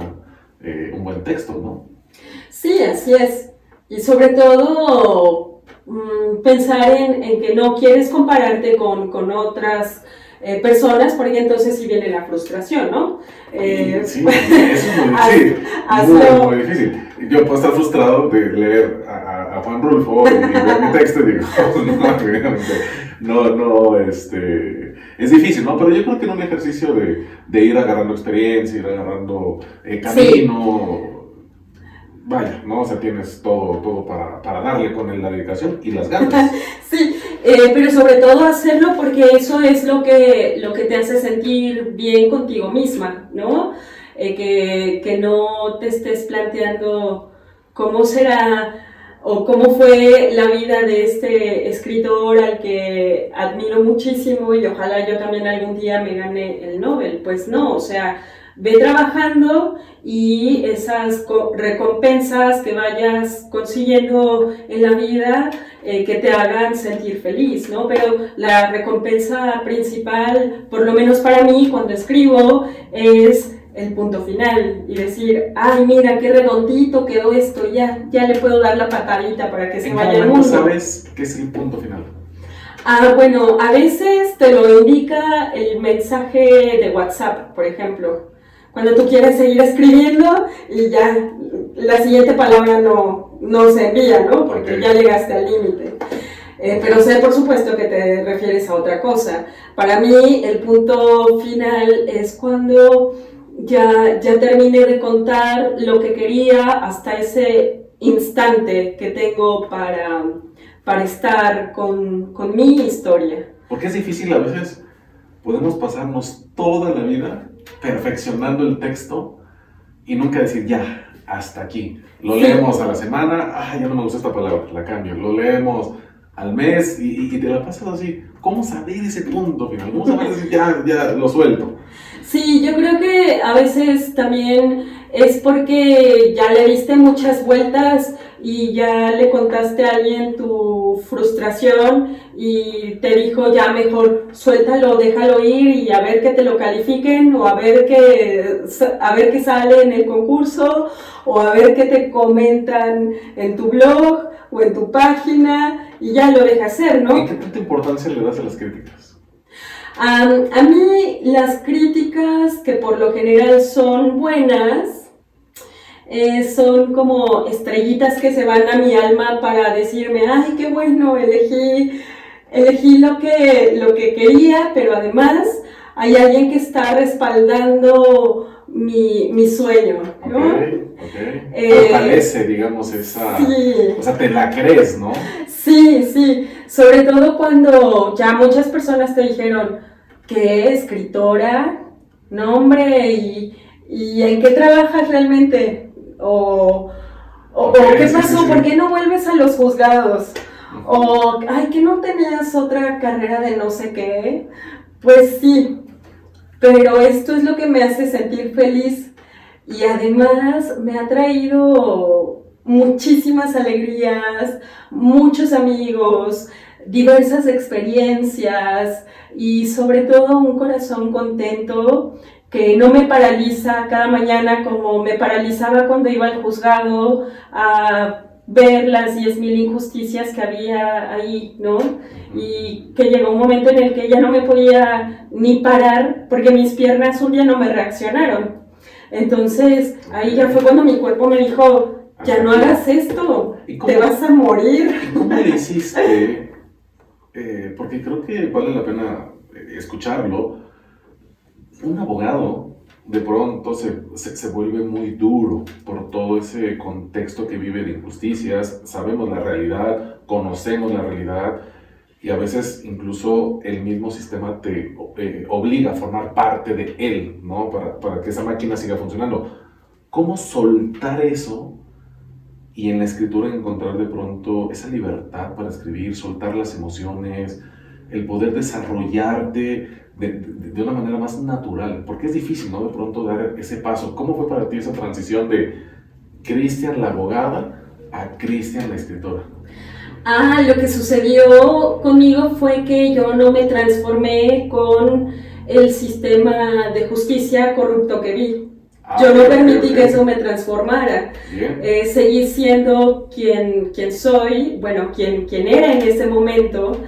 eh, un buen texto, ¿no? Sí, así es. Y sobre todo mm, pensar en, en, que no quieres compararte con, con otras eh, personas, porque entonces sí viene la frustración, ¿no? Eh, sí, eso es muy, muy, difícil. Yo puedo estar frustrado de leer a, a Juan Rulfo y ver mi texto y digo, no, no, no, este, es difícil, ¿no? Pero yo creo que en un ejercicio de, de ir agarrando experiencia, ir agarrando eh, camino, vaya, ¿no? O sea, tienes todo, todo para, para darle con la dedicación y las ganas. sí, eh, pero sobre todo hacerlo porque eso es lo que, lo que te hace sentir bien contigo misma, ¿no? Eh, que, que no te estés planteando cómo será o cómo fue la vida de este escritor al que admiro muchísimo y ojalá yo también algún día me gane el Nobel. Pues no, o sea, ve trabajando y esas recompensas que vayas consiguiendo en la vida eh, que te hagan sentir feliz, ¿no? Pero la recompensa principal, por lo menos para mí, cuando escribo, es el punto final y decir, ay, mira qué redondito quedó esto, ya, ya le puedo dar la patadita para que se vaya el mundo. sabes qué es el punto final? Ah, bueno, a veces te lo indica el mensaje de WhatsApp, por ejemplo. Cuando tú quieres seguir escribiendo y ya la siguiente palabra no, no se envía, ¿no? Porque ya llegaste al límite. Eh, pero sé, por supuesto, que te refieres a otra cosa. Para mí, el punto final es cuando ya, ya terminé de contar lo que quería hasta ese instante que tengo para, para estar con, con mi historia. Porque es difícil a veces, podemos pasarnos toda la vida perfeccionando el texto y nunca decir ya, hasta aquí. Lo leemos a la semana, ah, ya no me gusta esta palabra, la cambio. Lo leemos al mes y, te la pasas así. ¿Cómo saber ese punto final? ¿Cómo saber decir ya, ya lo suelto? Sí, yo creo que a veces también es porque ya le diste muchas vueltas y ya le contaste a alguien tu frustración y te dijo ya mejor suéltalo, déjalo ir y a ver que te lo califiquen o a ver que a ver qué sale en el concurso o a ver qué te comentan en tu blog o en tu página y ya lo deja hacer, ¿no? ¿Y qué tanta importancia le das a las críticas? a mí las críticas que por lo general son buenas, eh, son como estrellitas que se van a mi alma para decirme, ay, qué bueno, elegí, elegí lo, que, lo que quería, pero además hay alguien que está respaldando mi, mi sueño, ¿no? Okay, eh, digamos, esa... O sea, te la crees, ¿no? Sí, sí. Sobre todo cuando ya muchas personas te dijeron, ¿qué escritora? Nombre y, y en qué trabajas realmente? O, o, ¿qué pasó? ¿Por qué no vuelves a los juzgados? O, ay, que no tenías otra carrera de no sé qué. Pues sí, pero esto es lo que me hace sentir feliz y además me ha traído muchísimas alegrías, muchos amigos, diversas experiencias y sobre todo un corazón contento que no me paraliza cada mañana como me paralizaba cuando iba al juzgado a ver las 10.000 injusticias que había ahí, ¿no? Y que llegó un momento en el que ya no me podía ni parar porque mis piernas un día no me reaccionaron. Entonces, ahí ya fue cuando mi cuerpo me dijo, ya no hagas esto, te vas a morir. ¿Cómo le hiciste? Eh, porque creo que vale la pena eh, escucharlo. Un abogado de pronto se, se, vuelve muy duro por todo ese contexto que vive de injusticias, sabemos la realidad, conocemos la realidad y a veces incluso el mismo sistema te eh, obliga a formar parte de él, ¿no? Para, para que esa máquina siga funcionando. ¿Cómo soltar eso y en la escritura encontrar de pronto esa libertad para escribir, soltar las emociones, el poder desarrollarte de, de, una manera más natural, porque es difícil, ¿no? De pronto dar ese paso. ¿Cómo fue para ti esa transición de Cristian la abogada a Cristian la escritora? Ah, lo que sucedió conmigo fue que yo no me transformé con el sistema de justicia corrupto que vi. Ah, yo no permití que eso me transformara. Eh, seguí siendo quien, quien soy, bueno, quien, quien era en ese momento.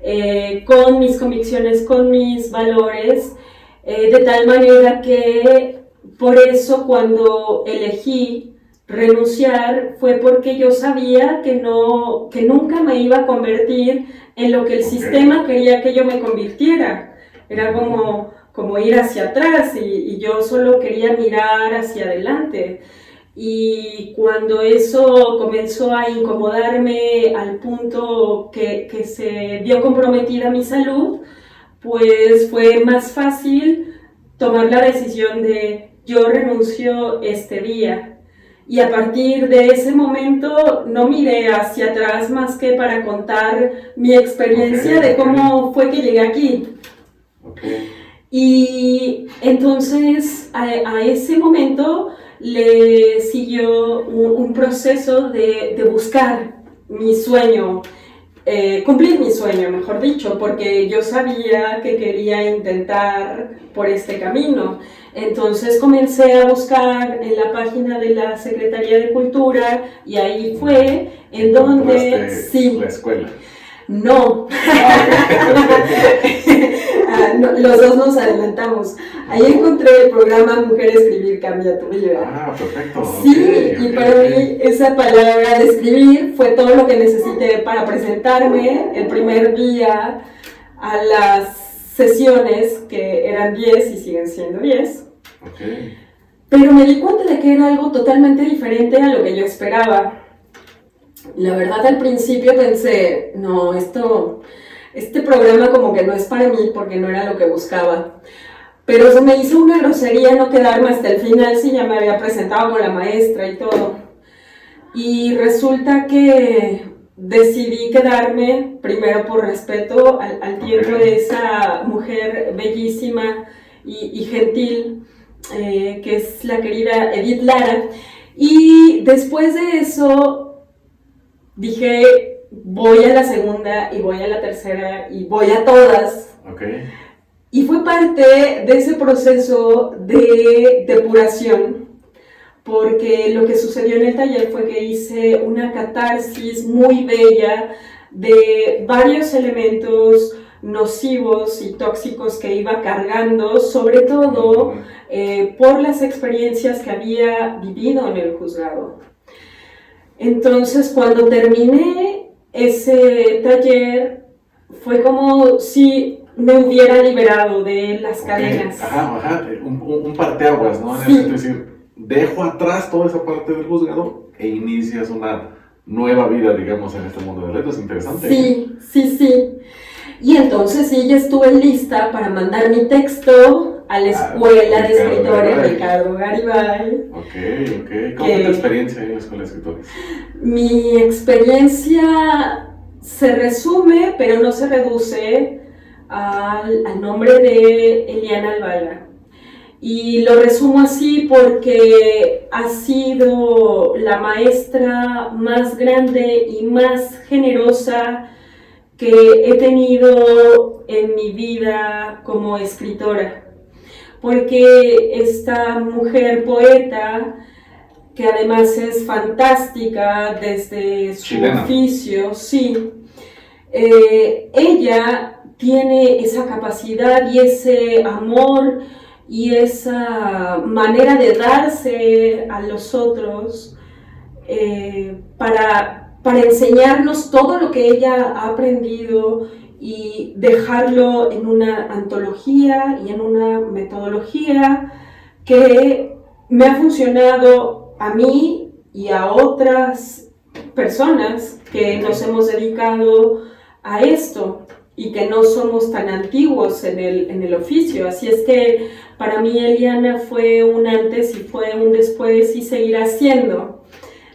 Eh, con mis convicciones, con mis valores, eh, de tal manera que por eso cuando elegí renunciar fue porque yo sabía que, no, que nunca me iba a convertir en lo que el sistema quería que yo me convirtiera. Era como, como ir hacia atrás y, y yo solo quería mirar hacia adelante. Y cuando eso comenzó a incomodarme al punto que, que, se vio comprometida mi salud, pues fue más fácil tomar la decisión de yo renuncio este día. Y a partir de ese momento no miré hacia atrás más que para contar mi experiencia de cómo fue que llegué aquí. Y entonces a, a ese momento le siguió un, proceso de, de, buscar mi sueño, eh, cumplir mi sueño, mejor dicho, porque yo sabía que quería intentar por este camino. Entonces comencé a buscar en la página de la Secretaría de Cultura y ahí fue en donde... Sí, la escuela. Ah, no. los dos nos adelantamos. Ahí encontré el programa Mujer Escribir Cambia tu Vida. Ah, perfecto. Sí, y para mí esa palabra de escribir fue todo lo que necesité para presentarme el primer día a las sesiones, que eran 10 y siguen siendo 10. Pero me di cuenta de que era algo totalmente diferente a lo que yo esperaba. La verdad al principio pensé, no, esto, este programa como que no es para mí porque no era lo que buscaba. Pero se me hizo una grosería no quedarme hasta el final si ya me había presentado con la maestra y todo. Y resulta que decidí quedarme, primero por respeto al, tiempo de esa mujer bellísima y, gentil, eh, que es la querida Edith Lara. Y después de eso dije, voy a la segunda y voy a la tercera y voy a todas. Y fue parte de ese proceso de depuración, porque lo que sucedió en el taller fue que hice una catarsis muy bella de varios elementos nocivos y tóxicos que iba cargando, sobre todo eh, por las experiencias que había vivido en el juzgado. Entonces, cuando terminé ese taller, fue como si me hubiera liberado de las cadenas. Ajá, ajá, un, un parteaguas, ¿no? Es decir, dejo atrás toda esa parte del juzgado e inicias una nueva vida, digamos, en este mundo de letras. Interesante. Sí, sí, sí. Y entonces sí, ya estuve lista para mandar mi texto a la ah, escuela de escritores Ricardo Garibay. Ok, ok. ¿Cómo fue tu experiencia en la escuela de escritores? Mi experiencia se resume, pero no se reduce al, al nombre de Eliana Albaga. Y lo resumo así porque ha sido la maestra más grande y más generosa que he tenido en mi vida como escritora. Porque esta mujer poeta, que además es fantástica desde su oficio, sí, eh, ella tiene esa capacidad y ese amor y esa manera de darse a los otros eh, para, para enseñarnos todo lo que ella ha aprendido y dejarlo en una antología y en una metodología que me ha funcionado a mí y a otras personas que nos hemos dedicado a esto y que no somos tan antiguos en el, en el oficio. Así es que para mí Eliana fue un antes y fue un después y seguirá siendo.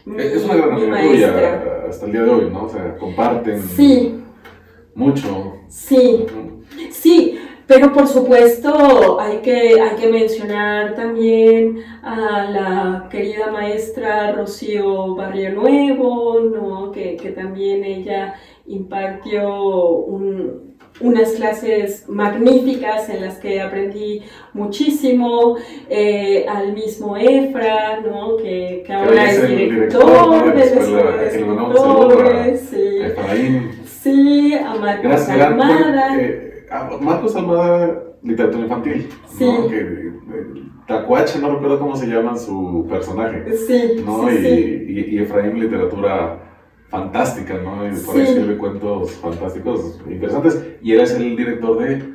Es una gran amiga tuya hasta el día de hoy, ¿no? O sea, comparten sí. mucho. Sí, sí, pero por supuesto hay que, hay que mencionar también a la querida maestra Rocío Barrio Nuevo, ¿no? que, que también ella impartió unas clases magníficas en las que aprendí muchísimo, eh, al mismo Efra, ¿no? que, que ahora es, director, de la escuela, sí. sí, a Marcos Almada. Eh, Marcos Almada, literatura infantil, sí. ¿no? que, eh, Tacuache, no recuerdo cómo se llama su personaje, sí, ¿no? y, y, y Efraín, literatura fantástica, ¿no? Por ahí escribe cuentos fantásticos, interesantes. Y eres el director de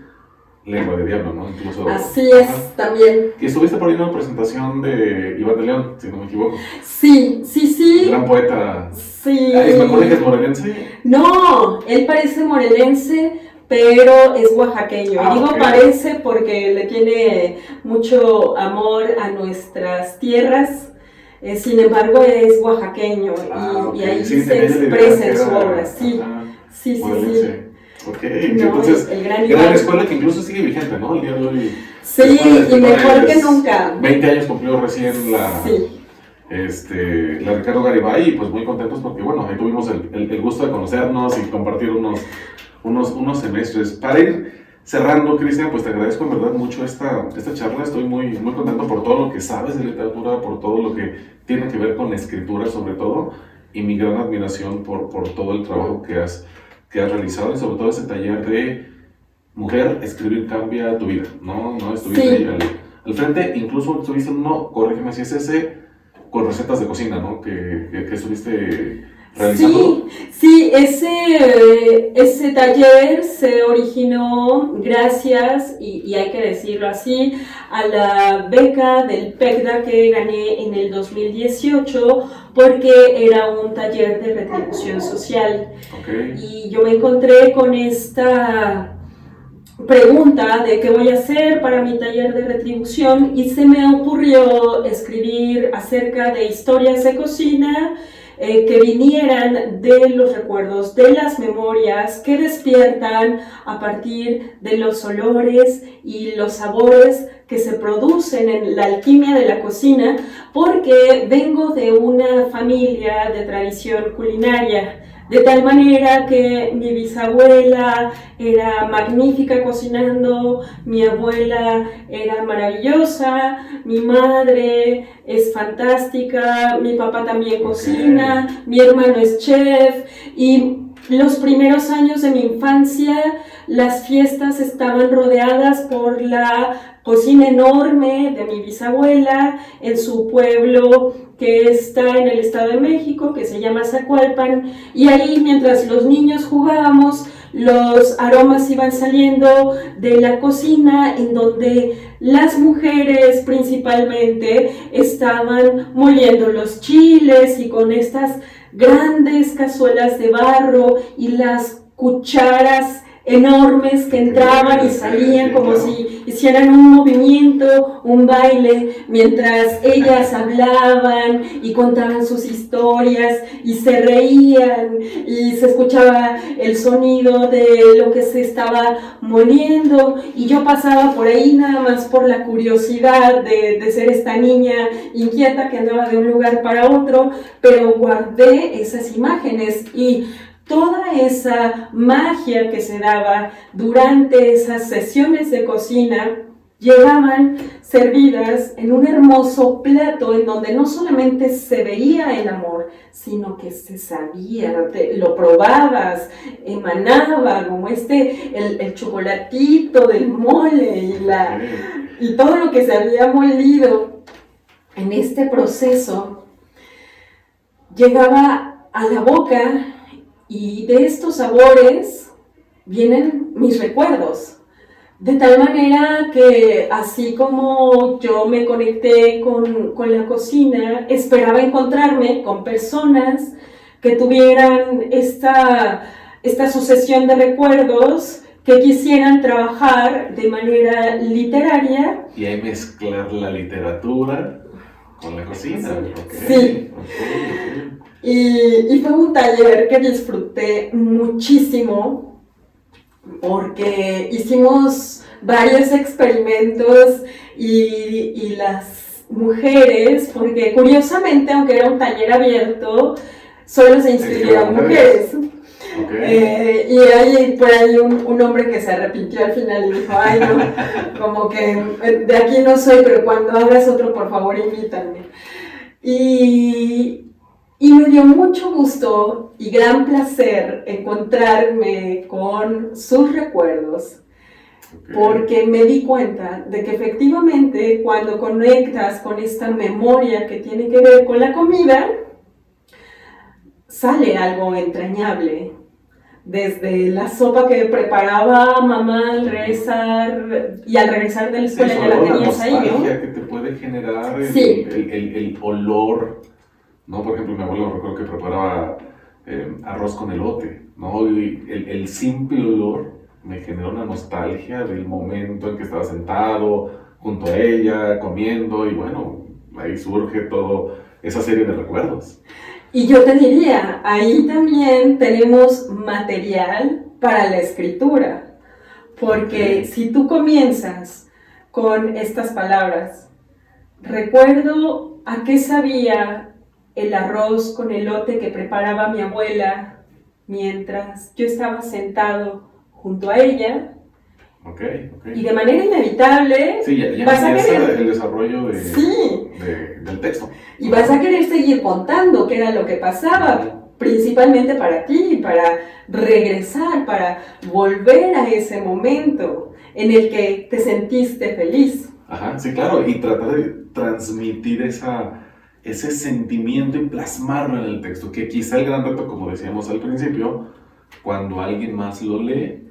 Lengua de Diablo, ¿no? Incluso, Así es, también. Y estuviste por ahí en una presentación de Iván de León, si no me equivoco. Sí, sí, sí. gran poeta. Sí. ¿Me acuerdo que es morelense? No, él parece morelense, pero es oaxaqueño. y digo parece porque le tiene mucho amor a nuestras tierras eh, sin embargo, es oaxaqueño y, ah, ahí se expresa en su obra. Sí, sí, sí. sí. Entonces, el gran, escuela que incluso sigue vigente, ¿no? El día de hoy. Sí, y mejor que nunca. 20 años cumplió recién la, este, la Ricardo Garibay y pues muy contentos porque, bueno, ahí tuvimos el, el, el gusto de conocernos y compartir unos, unos, unos semestres. Para ir cerrando, Cristian, pues te agradezco en verdad mucho esta, esta charla. Estoy muy, muy contento por todo lo que sabes de literatura, por todo lo que tiene que ver con escritura sobre todo, y mi gran admiración por, por todo el trabajo que has, que has realizado y sobre todo ese taller de mujer, escribir cambia tu vida, ¿no? ¿No? Estuviste ahí al, frente, incluso estuviste uno, corrígeme si es ese, con recetas de cocina, ¿no? Que, que, que estuviste Sí, sí, ese, ese taller se originó gracias, y, hay que decirlo así, a la beca del PECDA que gané en el 2018 porque era un taller de retribución social. Y yo me encontré con esta pregunta de qué voy a hacer para mi taller de retribución y se me ocurrió escribir acerca de historias de cocina eh, que vinieran de los recuerdos, de las memorias que despiertan a partir de los olores y los sabores que se producen en la alquimia de la cocina, porque vengo de una familia de tradición culinaria de tal manera que mi bisabuela era magnífica cocinando, mi abuela era maravillosa, mi madre es fantástica, mi papá también cocina, mi hermano es chef. Y los primeros años de mi infancia las fiestas estaban rodeadas por la cocina enorme de mi bisabuela en su pueblo que está en el Estado de México, que se llama Zacualpan, y ahí mientras los niños jugábamos, los aromas iban saliendo de la cocina en donde las mujeres principalmente estaban moliendo los chiles y con estas grandes cazuelas de barro y las cucharas enormes que entraban y salían como si hicieran un movimiento, un baile, mientras ellas hablaban y contaban sus historias y se reían y se escuchaba el sonido de lo que se estaba moliendo. Y yo pasaba por ahí nada más por la curiosidad de, de ser esta niña inquieta que andaba de un lugar para otro, pero guardé esas imágenes y toda esa magia que se daba durante esas sesiones de cocina llegaban servidas en un hermoso plato en donde no solamente se veía el amor, sino que se sabía, lo probabas, emanaba como este, el, chocolatito del mole y, la, y todo lo que se había molido en este proceso, llegaba a la boca y de estos sabores vienen mis recuerdos de tal manera que así como yo me conecté con, la cocina, esperaba encontrarme con personas que tuvieran esta, esta sucesión de recuerdos que quisieran trabajar de manera literaria. Y ahí mezclar la literatura con la cocina. Sí. Y, y fue un taller que disfruté muchísimo porque hicimos varios experimentos y, las mujeres, porque curiosamente, aunque era un taller abierto, solo se inscribieron mujeres. Eh, y hay por ahí un, hombre que se arrepintió al final y dijo, ay no, como que eh, de aquí no soy, pero cuando hagas otro, por favor, invítame. Y, y me dio mucho gusto y gran placer encontrarme con sus recuerdos, porque me di cuenta de que efectivamente cuando conectas con esta memoria que tiene que ver con la comida, sale algo entrañable. Desde la sopa que preparaba mamá al regresar y al regresar de la escuela ya la tenías ahí, ¿no? que te puede generar el, el, el olor ¿no? Por ejemplo, mi abuelo recuerdo que preparaba eh, arroz con elote, ¿no? Y el, el, simple olor me generó una nostalgia del momento en que estaba sentado junto a ella, comiendo, y bueno, ahí surge todo esa serie de recuerdos. Y yo te diría, ahí también tenemos material para la escritura, porque si tú comienzas con estas palabras, recuerdo a qué sabía el arroz con elote que preparaba mi abuela mientras yo estaba sentado junto a ella. Okay, okay. Y de manera inevitable sí, ya, vas a querer el desarrollo de, del texto. Y vas a querer seguir contando qué era lo que pasaba, principalmente para ti, para regresar, para volver a ese momento en el que te sentiste feliz. Ajá, sí, claro, y tratar de transmitir esa, ese sentimiento y plasmarlo en el texto, que quizá el gran reto, como decíamos al principio, cuando alguien más lo lee,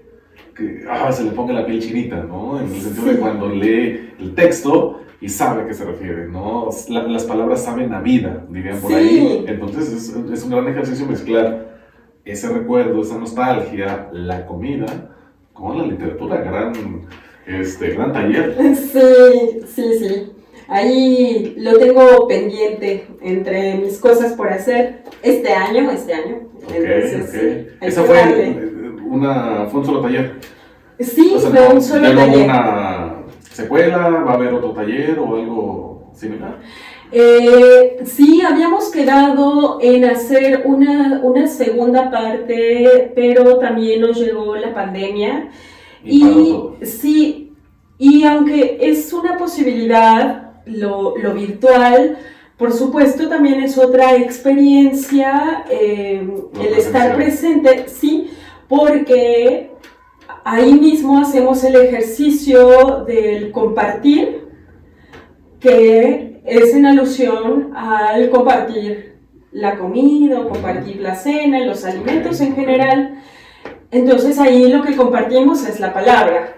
que ah, se le ponga la piel chinita, ¿no? En el sentido de cuando lee el texto y sabe a qué se refiere, ¿no? las palabras saben a vida, dirían por ahí. Entonces es, es, un gran ejercicio mezclar ese recuerdo, esa nostalgia, la comida, con la literatura, gran, este, gran taller. Sí, sí, sí. Ahí lo tengo pendiente entre mis cosas por hacer este año, este año. Entonces, ¿Esa fue, una, fue un solo taller? Sí, fue un solo taller. una secuela? ¿Va a haber otro taller o algo similar? Eh, sí, habíamos quedado en hacer una, una, segunda parte, pero también nos llegó la pandemia. Y, y sí, y aunque es una posibilidad, lo, virtual, por supuesto, también es otra experiencia eh, el estar presente, sí, porque ahí mismo hacemos el ejercicio del compartir, que es en alusión al compartir la comida o compartir la cena, los alimentos en general. Entonces ahí lo que compartimos es la palabra.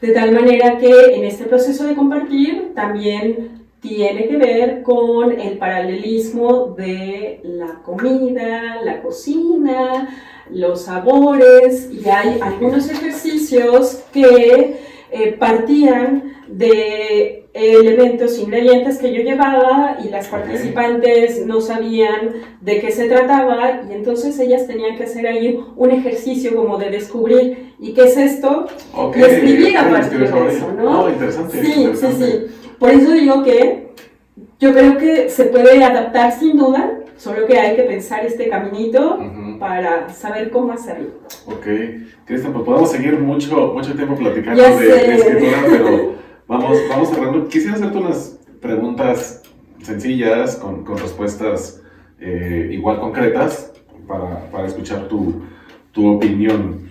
De tal manera que en este proceso de compartir también tiene que ver con el paralelismo de la comida, la cocina, los sabores y hay algunos ejercicios que eh, partían de elementos, ingredientes que yo llevaba y las participantes no sabían de qué se trataba y entonces ellas tenían que hacer ahí un ejercicio como de descubrir y qué es esto y escribir a partir de eso, ¿no? Oh, interesante, sí, sí, sí. Por eso digo que yo creo que se puede adaptar sin duda, solo que hay que pensar este caminito para saber cómo hacerlo. Ok, Cristian, pues podemos seguir mucho, mucho tiempo platicando de, de, escritura, pero vamos, vamos cerrando. Quisiera hacerte unas preguntas sencillas, con, con respuestas eh, igual concretas, para, para escuchar tu, tu opinión.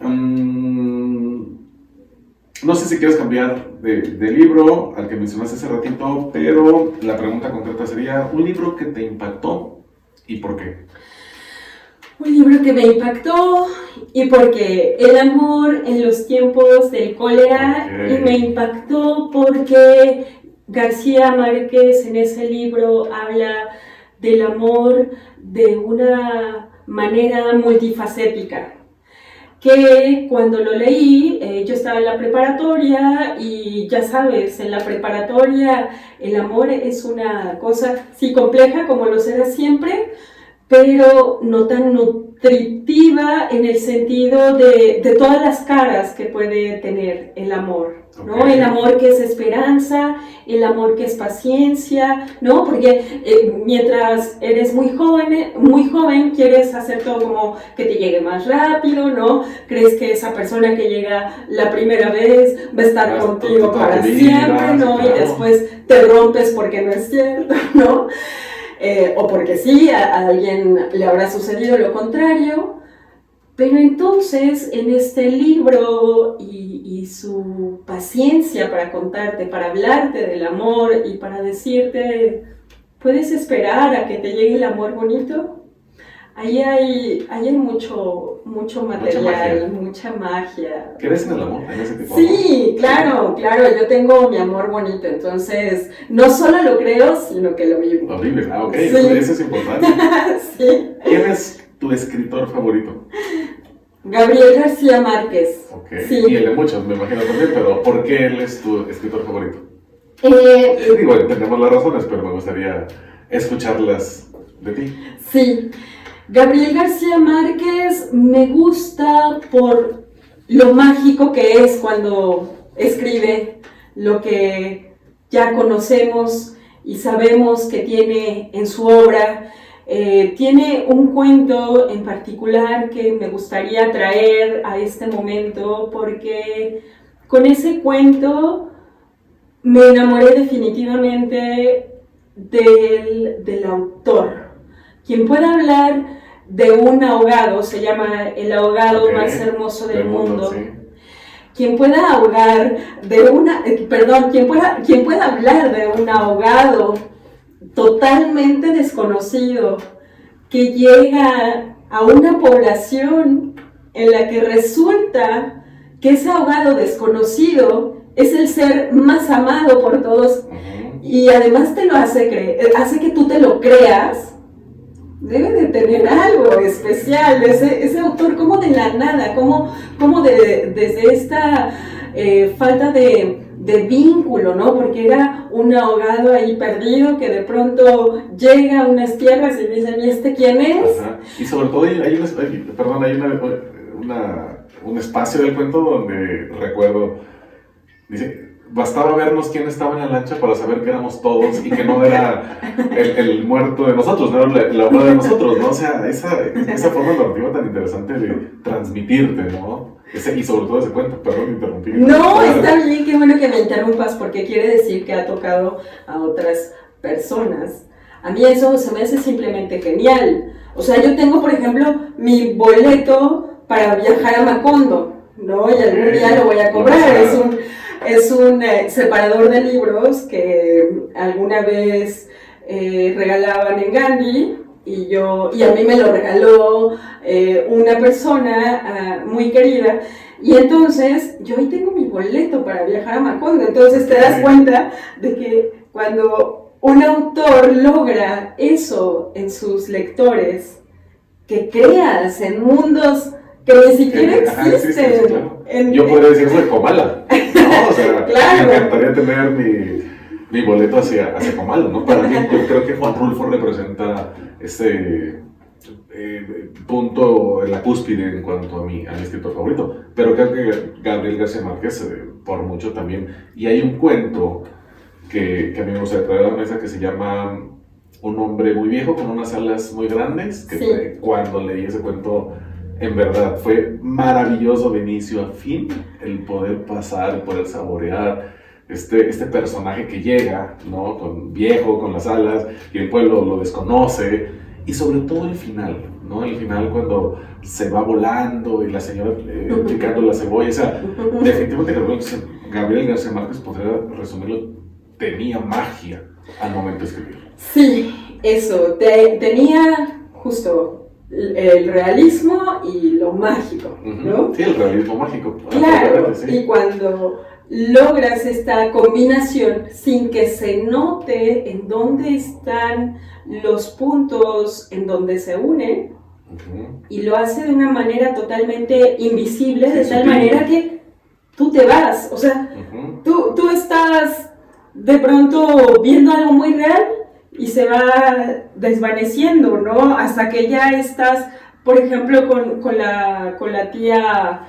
Mm, no sé si quieres cambiar de, de, libro al que mencionaste hace ratito, pero la pregunta concreta sería, ¿un libro que te impactó y por qué? Un libro que me impactó y porque el amor en los tiempos del cólera y me impactó porque García Márquez en ese libro habla del amor de una manera multifacética que cuando lo leí, eh, yo estaba en la preparatoria y ya sabes, en la preparatoria el amor es una cosa, sí, compleja como lo será siempre, pero no tan nutritiva en el sentido de, de todas las caras que puede tener el amor. ¿no? El amor que es esperanza, el amor que es paciencia, ¿no? Porque eh, mientras eres muy joven, muy joven, quieres hacer todo como que te llegue más rápido, ¿no? Crees que esa persona que llega la primera vez va a estar contigo para siempre, ¿no? Y después te rompes porque no es cierto, ¿no? Eh, o porque sí, a alguien le habrá sucedido lo contrario. Pero entonces en este libro y, y, su paciencia para contarte, para hablarte del amor y para decirte, ¿puedes esperar a que te llegue el amor bonito? Ahí hay, ahí hay mucho, mucho material, mucha magia. ¿Crees en el amor? En ese tipo sí, claro, claro, yo tengo mi amor bonito, entonces no solo lo creo, sino que lo vivo. Lo vives, ah, ok, eso es importante. sí. ¿Quién es tu escritor favorito? Gabriel García Márquez. Ok, sí. y el de muchos, me imagino también, pero ¿por qué él es tu escritor favorito? Eh, eh, Digo, entendemos las razones, pero me gustaría escucharlas de ti. Sí, Gabriel García Márquez me gusta por lo mágico que es cuando escribe lo que ya conocemos y sabemos que tiene en su obra eh, tiene un cuento en particular que me gustaría traer a este momento porque con ese cuento me enamoré definitivamente del, del autor. Quien pueda hablar de un ahogado, se llama el ahogado más hermoso del, mundo. Quien pueda ahogar de una, eh, perdón, quien pueda, quien pueda hablar de un ahogado totalmente desconocido que llega a una población en la que resulta que ese ahogado desconocido es el ser más amado por todos y además te lo hace creer, hace que tú te lo creas, debe de tener algo especial, ese, ese autor como de la nada, como, como de, desde esta eh, falta de, de vínculo, ¿no? Porque era un ahogado ahí perdido que de pronto llega a unas tierras y dicen, ¿y este quién es? Y sobre todo hay, hay, un, perdón, hay una, un espacio del cuento donde recuerdo, dice, bastaba vernos quién estaba en la lancha para saber que éramos todos y que no era el, el muerto de nosotros, no era la, obra de nosotros, ¿no? O sea, esa, esa forma narrativa tan interesante de transmitirte, ¿no? y sobre todo ese cuento, perdón, interrumpí. No, está bien, qué bueno que me interrumpas porque quiere decir que ha tocado a otras personas. A mí eso se me hace simplemente genial. O sea, yo tengo, por ejemplo, mi boleto para viajar a Macondo, ¿no? Y algún día lo voy a cobrar. Es un, es un eh, separador de libros que alguna vez eh, regalaban en Gandhi y yo y a mí me lo regaló eh, una persona ah, muy querida. Y entonces yo ahí tengo mi boleto para viajar a Macondo. Entonces te das cuenta de que cuando un autor logra eso en sus lectores que creas en mundos que ni siquiera existen yo podría decir de Comala sea claro. me encantaría tener mi mi boleto hacia, hacia Comala, ¿no? Para mí, yo creo que Juan Rulfo representa ese eh, punto en la cúspide en cuanto a mi, a mi escritor favorito. Pero creo que Gabriel García Márquez, eh, por mucho también. Y hay un cuento que, que, a mí me gusta traer a la mesa que se llama un hombre muy viejo con unas alas muy grandes, que cuando leí ese cuento, en verdad, fue maravilloso de inicio a fin el poder pasar, el poder saborear este, este personaje que llega, ¿no? Con viejo, con las alas, y el pueblo lo desconoce, y sobre todo el final, ¿no? El final cuando se va volando y la señora eh, picando la cebolla, o sea, definitivamente Gabriel García Márquez podría resumirlo, tenía magia al momento de escribir. Sí, eso, tenía justo el realismo y lo mágico, ¿no? Sí, el realismo mágico. Claro, y cuando logras esta combinación sin que se note en dónde están los puntos en donde se unen, y lo hace de una manera totalmente invisible, de tal manera que tú te vas, o sea, tú, tú estás de pronto viendo algo muy real y se va desvaneciendo, ¿no? Hasta que ya estás, por ejemplo, con, con, la, con la tía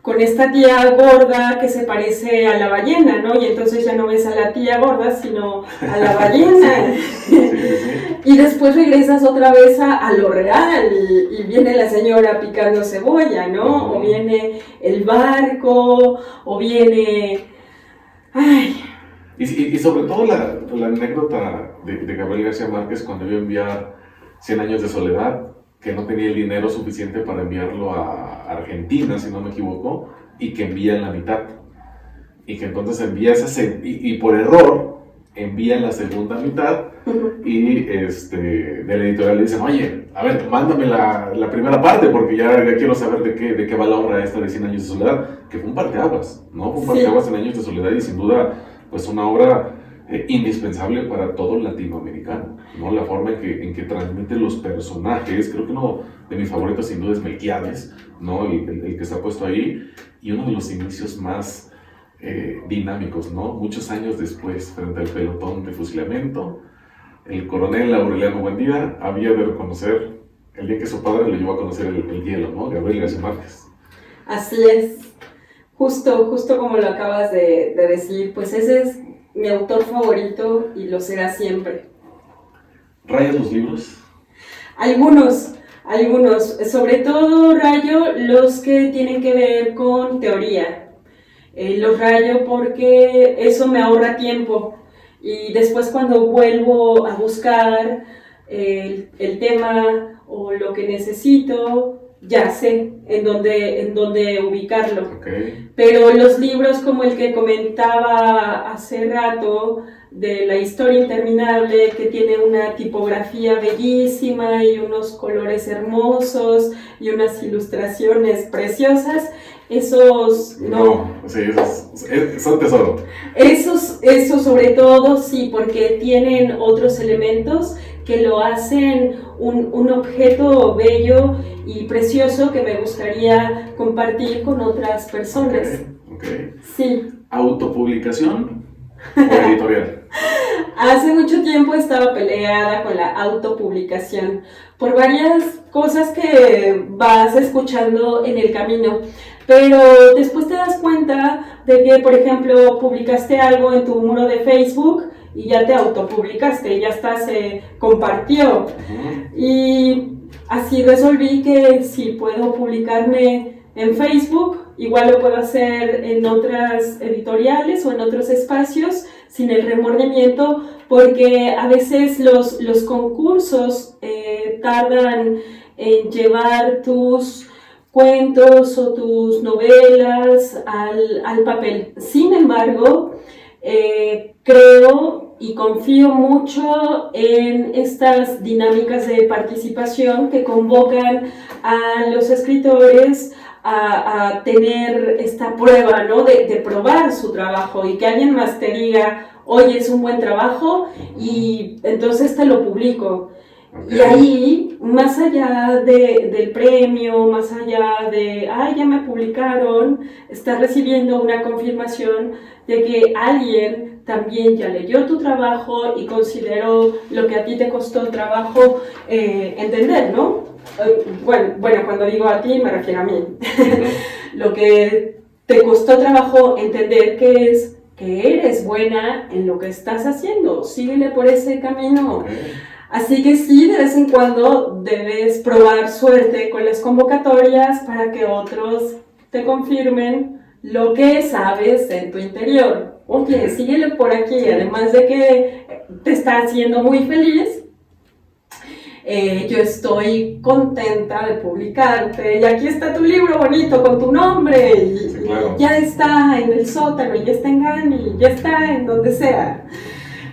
con esta tía gorda que se parece a la ballena, ¿no? Y entonces ya no ves a la tía gorda, sino a la ballena. y después regresas otra vez a, lo real y, viene la señora picando cebolla, ¿no? O viene el barco, o viene... Ay, y, sobre todo la, anécdota de, Gabriel García Márquez cuando iba a enviar 100 años de soledad, que no tenía el dinero suficiente para enviarlo a Argentina, si no me equivoco, y que envía en la mitad. Y que entonces envía esa, y, y por error envía la segunda mitad y este, de la editorial le dicen, oye, a ver, mándame la, la primera parte porque ya, ya, quiero saber de qué, de qué va la obra esta de 100 años de soledad, que fue un parteaguas, ¿no? Fue un parteaguas en años de soledad y sin duda pues una obra eh, indispensable para todo latinoamericano, ¿no? La forma en que, en que transmite los personajes, creo que uno de mis favoritos sin duda es Melquiades, ¿no? El, el, que está puesto ahí, y uno de los inicios más eh, dinámicos, ¿no? Muchos años después, frente al pelotón de fusilamiento, el coronel Aureliano Buendía había de reconocer el día que su padre lo llevó a conocer el, hielo, ¿no? Gabriel García Márquez. Así es. Justo, justo como lo acabas de, decir, pues ese es mi autor favorito y lo será siempre. ¿Rayas los libros? Algunos, algunos. Sobre todo rayo los que tienen que ver con teoría. Eh, los rayo porque eso me ahorra tiempo. Y después cuando vuelvo a buscar el, el tema o lo que necesito, ya sé en dónde, en dónde ubicarlo. Pero los libros como el que comentaba hace rato, de la historia interminable, que tiene una tipografía bellísima y unos colores hermosos y unas ilustraciones preciosas, esos no. sí, esos son tesoro. Esos, esos sobre todo sí, porque tienen otros elementos que lo hacen un, un, objeto bello y precioso que me gustaría compartir con otras personas. Okay, Sí. ¿Autopublicación o editorial? Hace mucho tiempo estaba peleada con la autopublicación por varias cosas que vas escuchando en el camino. Pero después te das cuenta de que, por ejemplo, publicaste algo en tu muro de Facebook y ya te autopublicaste, ya está, se compartió. Y así resolví que si puedo publicarme en Facebook, igual lo puedo hacer en otras editoriales o en otros espacios sin el remordimiento, porque a veces los, los concursos eh, tardan en llevar tus cuentos o tus novelas al, al papel. Sin embargo, eh, creo y confío mucho en estas dinámicas de participación que convocan a los escritores a, tener esta prueba, ¿no? De, de, probar su trabajo y que alguien más te diga, oye, es un buen trabajo y entonces te lo publico. Y ahí, más allá de, del premio, más allá de, ay, ya me publicaron, está recibiendo una confirmación de que alguien también ya leyó tu trabajo y consideró lo que a ti te costó trabajo eh, entender, ¿no? Bueno, bueno, cuando digo a ti me refiero a mí. lo que te costó trabajo entender que es que eres buena en lo que estás haciendo, síguele por ese camino. Así que sí, de vez en cuando debes probar suerte con las convocatorias para que otros te confirmen lo que sabes en tu interior. Oye, síguele por aquí, además de que te está haciendo muy feliz, eh, yo estoy contenta de publicarte. Y aquí está tu libro bonito con tu nombre. Y, ya está en el sótano, y ya está en Gani, ya está en donde sea.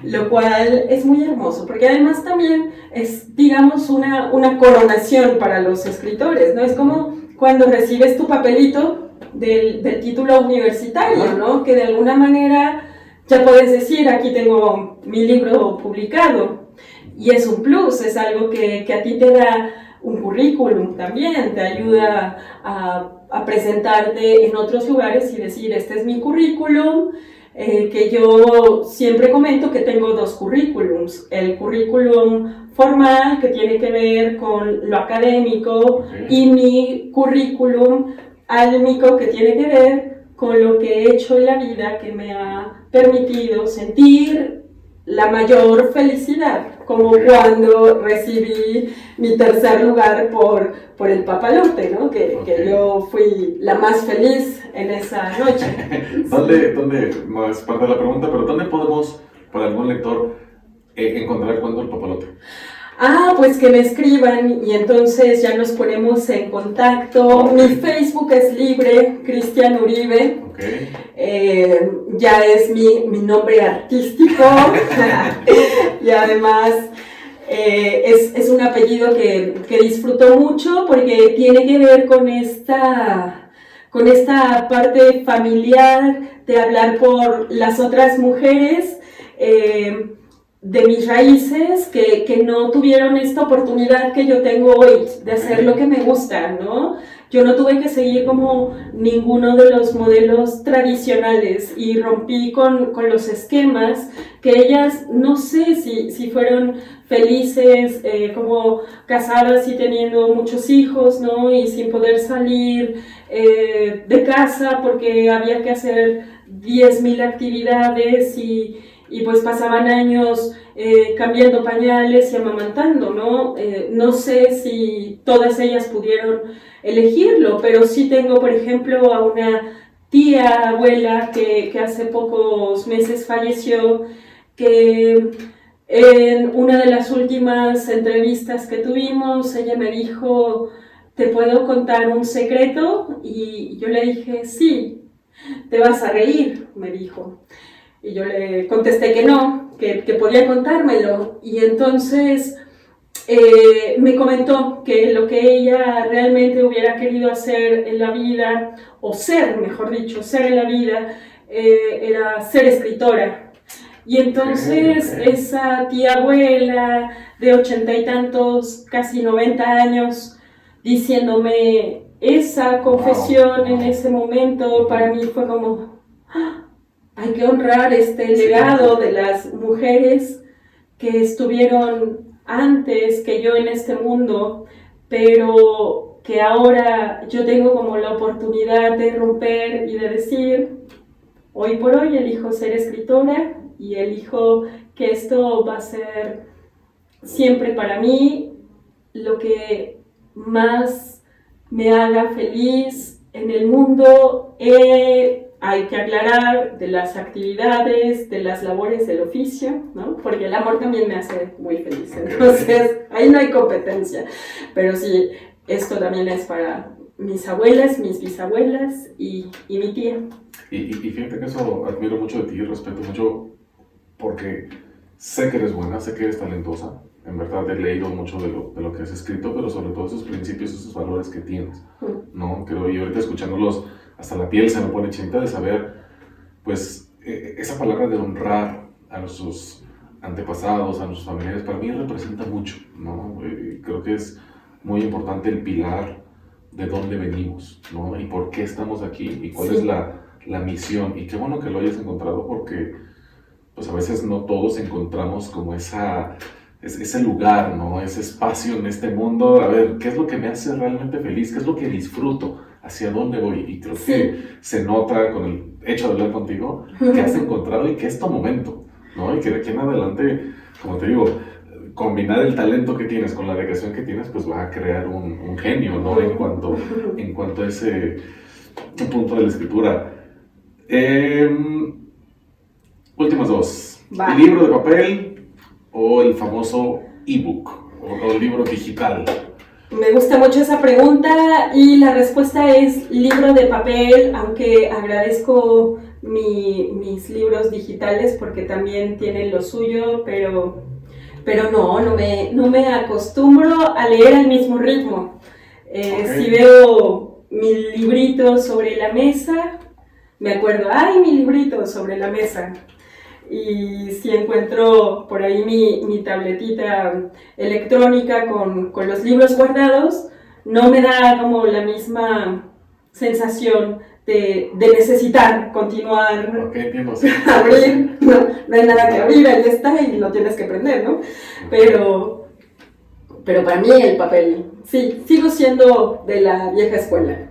Lo cual es muy hermoso, porque además también es, digamos, una, una coronación para los escritores, ¿no? Es como cuando recibes tu papelito del, del título universitario, ¿no? Que de alguna manera ya puedes decir, aquí tengo mi libro publicado. Y es un plus, es algo que, que a ti te da un currículum también, te ayuda a, a, presentarte en otros lugares y decir, este es mi currículum, eh, que yo siempre comento que tengo dos currículums, el currículum formal que tiene que ver con lo académico y mi currículum álmico que tiene que ver con lo que he hecho en la vida que me ha permitido sentir la mayor felicidad, como cuando recibí mi tercer lugar por, por el papalote, ¿no? Que, que, yo fui la más feliz en esa noche. ¿Dónde, dónde, no es parte de la pregunta, pero dónde podemos, para algún lector, eh, encontrar cuándo el papalote? Ah, pues que me escriban y entonces ya nos ponemos en contacto. Mi Facebook es libre, Cristian Uribe. Eh, ya es mi, mi nombre artístico y además eh, es, es, un apellido que, que, disfruto mucho porque tiene que ver con esta, con esta parte familiar de hablar por las otras mujeres. Eh, de mis raíces que, que, no tuvieron esta oportunidad que yo tengo hoy de hacer lo que me gusta, ¿no? Yo no tuve que seguir como ninguno de los modelos tradicionales y rompí con, con los esquemas que ellas, no sé si, si fueron felices eh, como casadas y teniendo muchos hijos, ¿no? Y sin poder salir eh, de casa porque había que hacer 10.000 actividades y y pues pasaban años eh, cambiando pañales y amamantando, ¿no? Eh, no sé si todas ellas pudieron elegirlo, pero sí tengo, por ejemplo, a una tía abuela que, que hace pocos meses falleció, que en una de las últimas entrevistas que tuvimos, ella me dijo, ¿te puedo contar un secreto? Y yo le dije, sí, te vas a reír, me dijo. Y yo le contesté que no, que, que podía contármelo. Y entonces eh, me comentó que lo que ella realmente hubiera querido hacer en la vida, o ser, mejor dicho, ser en la vida, eh, era ser escritora. Y entonces esa tía abuela de ochenta y tantos, casi noventa años, diciéndome esa confesión en ese momento, para mí fue como. Hay que honrar este legado de las mujeres que estuvieron antes que yo en este mundo, pero que ahora yo tengo como la oportunidad de romper y de decir, hoy por hoy elijo ser escritora y elijo que esto va a ser siempre para mí lo que más me haga feliz en el mundo. He hay que aclarar de las actividades, de las labores del oficio, ¿no? Porque el amor también me hace muy feliz. Entonces, ahí no hay competencia. Pero sí, esto también es para mis abuelas, mis bisabuelas y, y mi tía. Y, y, fíjate que eso admiro mucho de ti y respeto mucho porque sé que eres buena, sé que eres talentosa. En verdad he leído mucho de lo, de lo que has escrito, pero sobre todo esos principios, esos valores que tienes, ¿no? Creo, y ahorita escuchándolos hasta la piel se me pone chinta de saber, pues, e, esa palabra de honrar a nuestros antepasados, a nuestros familiares, para mí representa mucho, ¿no? Eh, creo que es muy importante el pilar de dónde venimos, ¿no? Y por qué estamos aquí y cuál es la, la, misión. Y qué bueno que lo hayas encontrado porque, pues, a veces no todos encontramos como esa ese lugar, ¿no? Ese espacio en este mundo, a ver, ¿qué es lo que me hace realmente feliz? ¿Qué es lo que disfruto? Hacia dónde voy. Y creo que se nota con el hecho de hablar contigo que has encontrado y que es tu momento, ¿no? Y que de aquí en adelante, como te digo, combinar el talento que tienes con la dedicación que tienes, pues va a crear un, genio, ¿no? En cuanto, en cuanto a ese punto de la escritura. Em, últimas dos. ¿El libro de papel o el famoso ebook o el libro digital? Me gusta mucho esa pregunta y la respuesta es libro de papel, aunque agradezco mis libros digitales porque también tienen lo suyo, pero, pero no, no me, no me acostumbro a leer al mismo ritmo. Eh, si veo mi librito sobre la mesa, me acuerdo, ay, mi librito sobre la mesa y si encuentro por ahí mi, mi tabletita electrónica con, con, los libros guardados, no me da como la misma sensación de, de necesitar continuar okay, abrir. No, no, hay nada que abrir, ahí está y lo tienes que prender, ¿no? Pero, pero para mí el papel, sí, sigo siendo de la vieja escuela.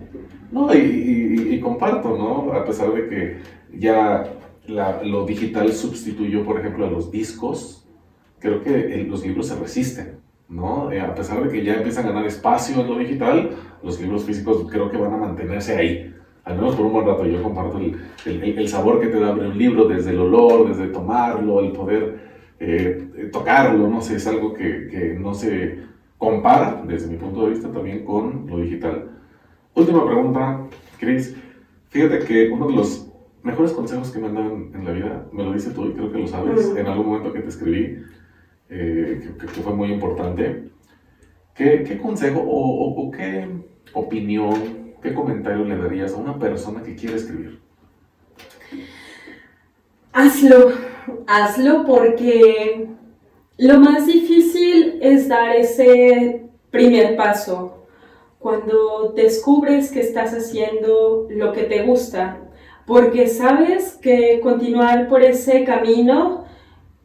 No, y, y, y comparto, ¿no? A pesar de que ya lo digital sustituyó, por ejemplo, a los discos, creo que los libros se resisten, ¿no? Eh, a pesar de que ya empiezan a ganar espacio en lo digital, los libros físicos creo que van a mantenerse ahí, al menos por un buen rato. Yo comparto el, el, sabor que te da un libro, desde el olor, desde tomarlo, el poder eh, tocarlo, no sé, es algo que, que no se compara, desde mi punto de vista, también con lo digital. Última pregunta, Chris. Fíjate que uno de los mejores consejos que me han dado en, la vida, me lo dices tú y creo que lo sabes, en algún momento que te escribí, eh, que, fue muy importante. ¿Qué, qué consejo o, o, qué opinión, qué comentario le darías a una persona que quiere escribir? Hazlo, hazlo porque lo más difícil es dar ese primer paso. Cuando descubres que estás haciendo lo que te gusta, porque sabes que continuar por ese camino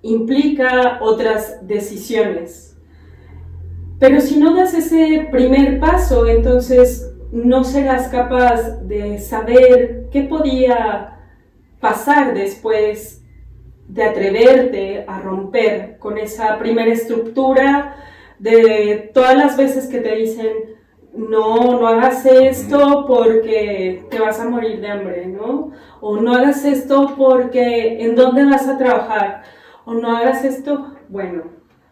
implica otras decisiones. Pero si no das ese primer paso, entonces no serás capaz de saber qué podía pasar después de atreverte a romper con esa primera estructura de todas las veces que te dicen, no, no hagas esto porque te vas a morir de hambre, ¿no? O no hagas esto porque en dónde vas a trabajar. O no hagas esto, bueno,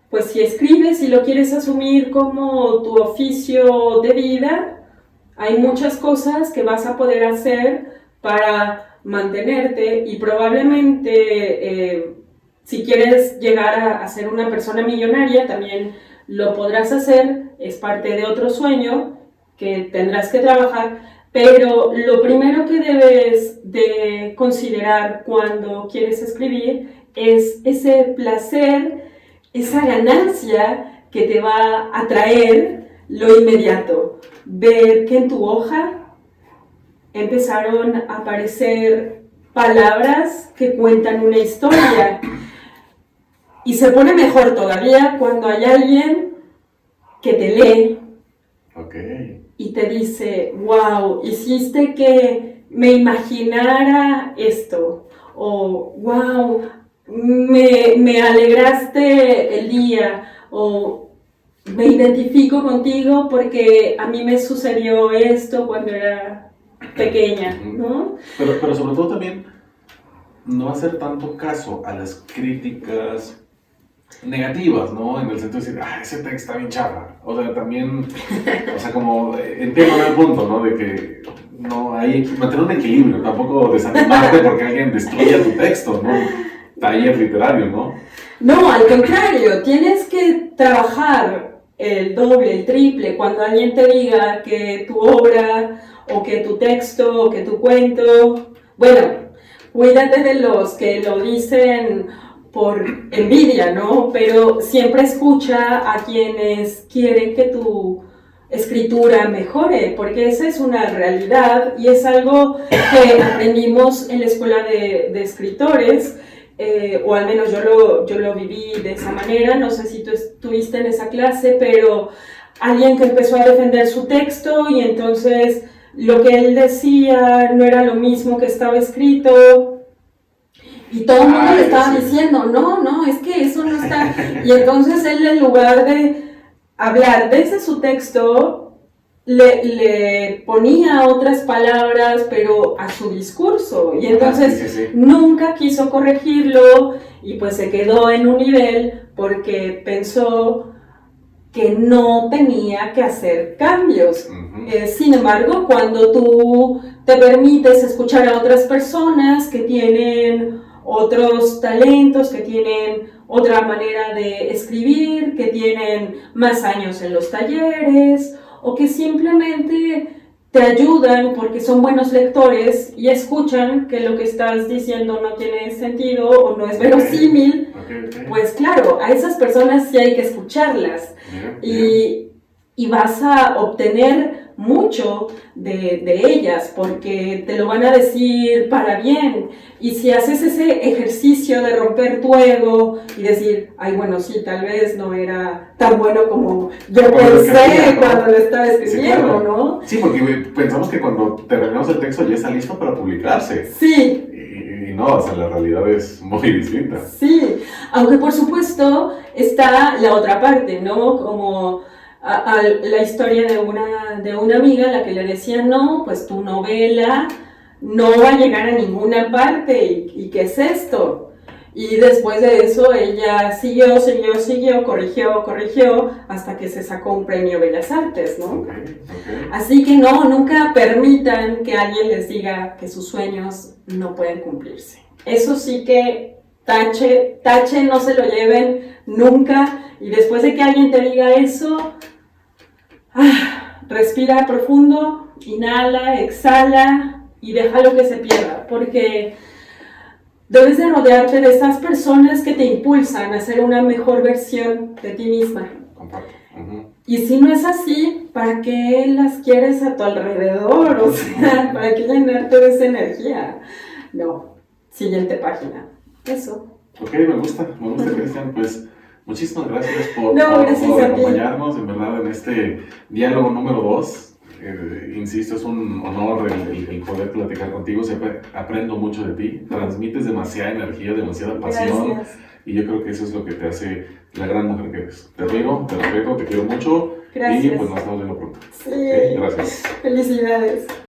pues si escribes y lo quieres asumir como tu oficio de vida, hay muchas cosas que vas a poder hacer para mantenerte y probablemente eh, si quieres llegar a, a ser una persona millonaria también lo podrás hacer, es parte de otro sueño que tendrás que trabajar, pero lo primero que debes de considerar cuando quieres escribir es ese placer, esa ganancia que te va a traer lo inmediato. Ver que en tu hoja empezaron a aparecer palabras que cuentan una historia. Y se pone mejor todavía cuando hay alguien que te lee. Y te dice, wow, hiciste que me imaginara esto. O, wow, me, me alegraste el día. O me identifico contigo porque a mí me sucedió esto cuando era pequeña, ¿no? Pero, pero sobre todo también no hacer tanto caso a las críticas negativas, ¿no? En el sentido de decir, ah, ese texto está bien chafa. O sea, también, o sea, como eh, entiendo el punto, ¿no? De que no hay que mantener un equilibrio, tampoco desanimarte porque alguien destruya tu texto, ¿no? Taller literario, ¿no? No, al contrario, tienes que trabajar el doble, el triple, cuando alguien te diga que tu obra o que tu texto o que tu cuento, bueno, cuídate de los que lo dicen por envidia, ¿no? Pero siempre escucha a quienes quieren que tu escritura mejore, porque esa es una realidad y es algo que aprendimos en la escuela de, escritores, eh, o al menos yo lo, yo lo viví de esa manera, no sé si tú estuviste en esa clase, pero alguien que empezó a defender su texto y entonces lo que él decía no era lo mismo que estaba escrito. Y todo el mundo Ah, le estaba diciendo, no, no, es que eso no está. Y entonces él en lugar de hablar desde su texto, le, le ponía otras palabras, pero a su discurso. Y entonces sí, sí. nunca quiso corregirlo y pues se quedó en un nivel porque pensó que no tenía que hacer cambios. Eh, sin embargo, cuando tú te permites escuchar a otras personas que tienen otros talentos, que tienen otra manera de escribir, que tienen más años en los talleres o que simplemente te ayudan porque son buenos lectores y escuchan que lo que estás diciendo no tiene sentido o no es verosímil, Ok, ok. pues claro, a esas personas sí hay que escucharlas y, y vas a obtener mucho de, de ellas porque te lo van a decir para bien. Y si haces ese ejercicio de romper tu ego y decir, ay, bueno, sí, tal vez no era tan bueno como yo Como pensé cuando lo estaba Sí, escribiendo, claro. ¿no? Sí, porque pensamos que cuando terminamos el texto ya está listo para publicarse. Sí, Y, y no, o sea, la realidad es muy distinta. Sí, aunque por supuesto está la otra parte, ¿no? Como a- a la historia de una, de una amiga a la que le decía, no, pues tu novela no va a llegar a ninguna parte, ¿y, y qué es esto? Y después de eso ella siguió, siguió, siguió, corrigió, corrigió, hasta que se sacó un premio Bellas Artes, ¿no? Así que no, nunca permitan que alguien les diga que sus sueños no pueden cumplirse. Eso sí que tache, tache, no se lo lleven nunca. Y después de que alguien te diga eso, respira profundo, inhala, exhala y déjalo que se pierda. Porque debes de rodearte de esas personas que te impulsan a ser una mejor versión de ti misma. Y si no es así, ¿para qué las quieres a tu alrededor? O sea, ¿para qué llenarte de esa energía? No. Siguiente página. Eso. Ok, me gusta, me gusta, Cristian. Pues muchísimas gracias por, No, por- gracias por a ti. acompañarnos, en verdad, en este diálogo número 2. insisto, es un honor el, poder platicar contigo. Siempre aprendo mucho de ti. Transmites demasiada energía, demasiada pasión. Gracias. Y yo creo que eso es lo que te hace la gran mujer que eres. Te admiro, te respeto, te quiero mucho. Y Gracias. pues nos estamos viendo pronto. Sí. Gracias. Felicidades.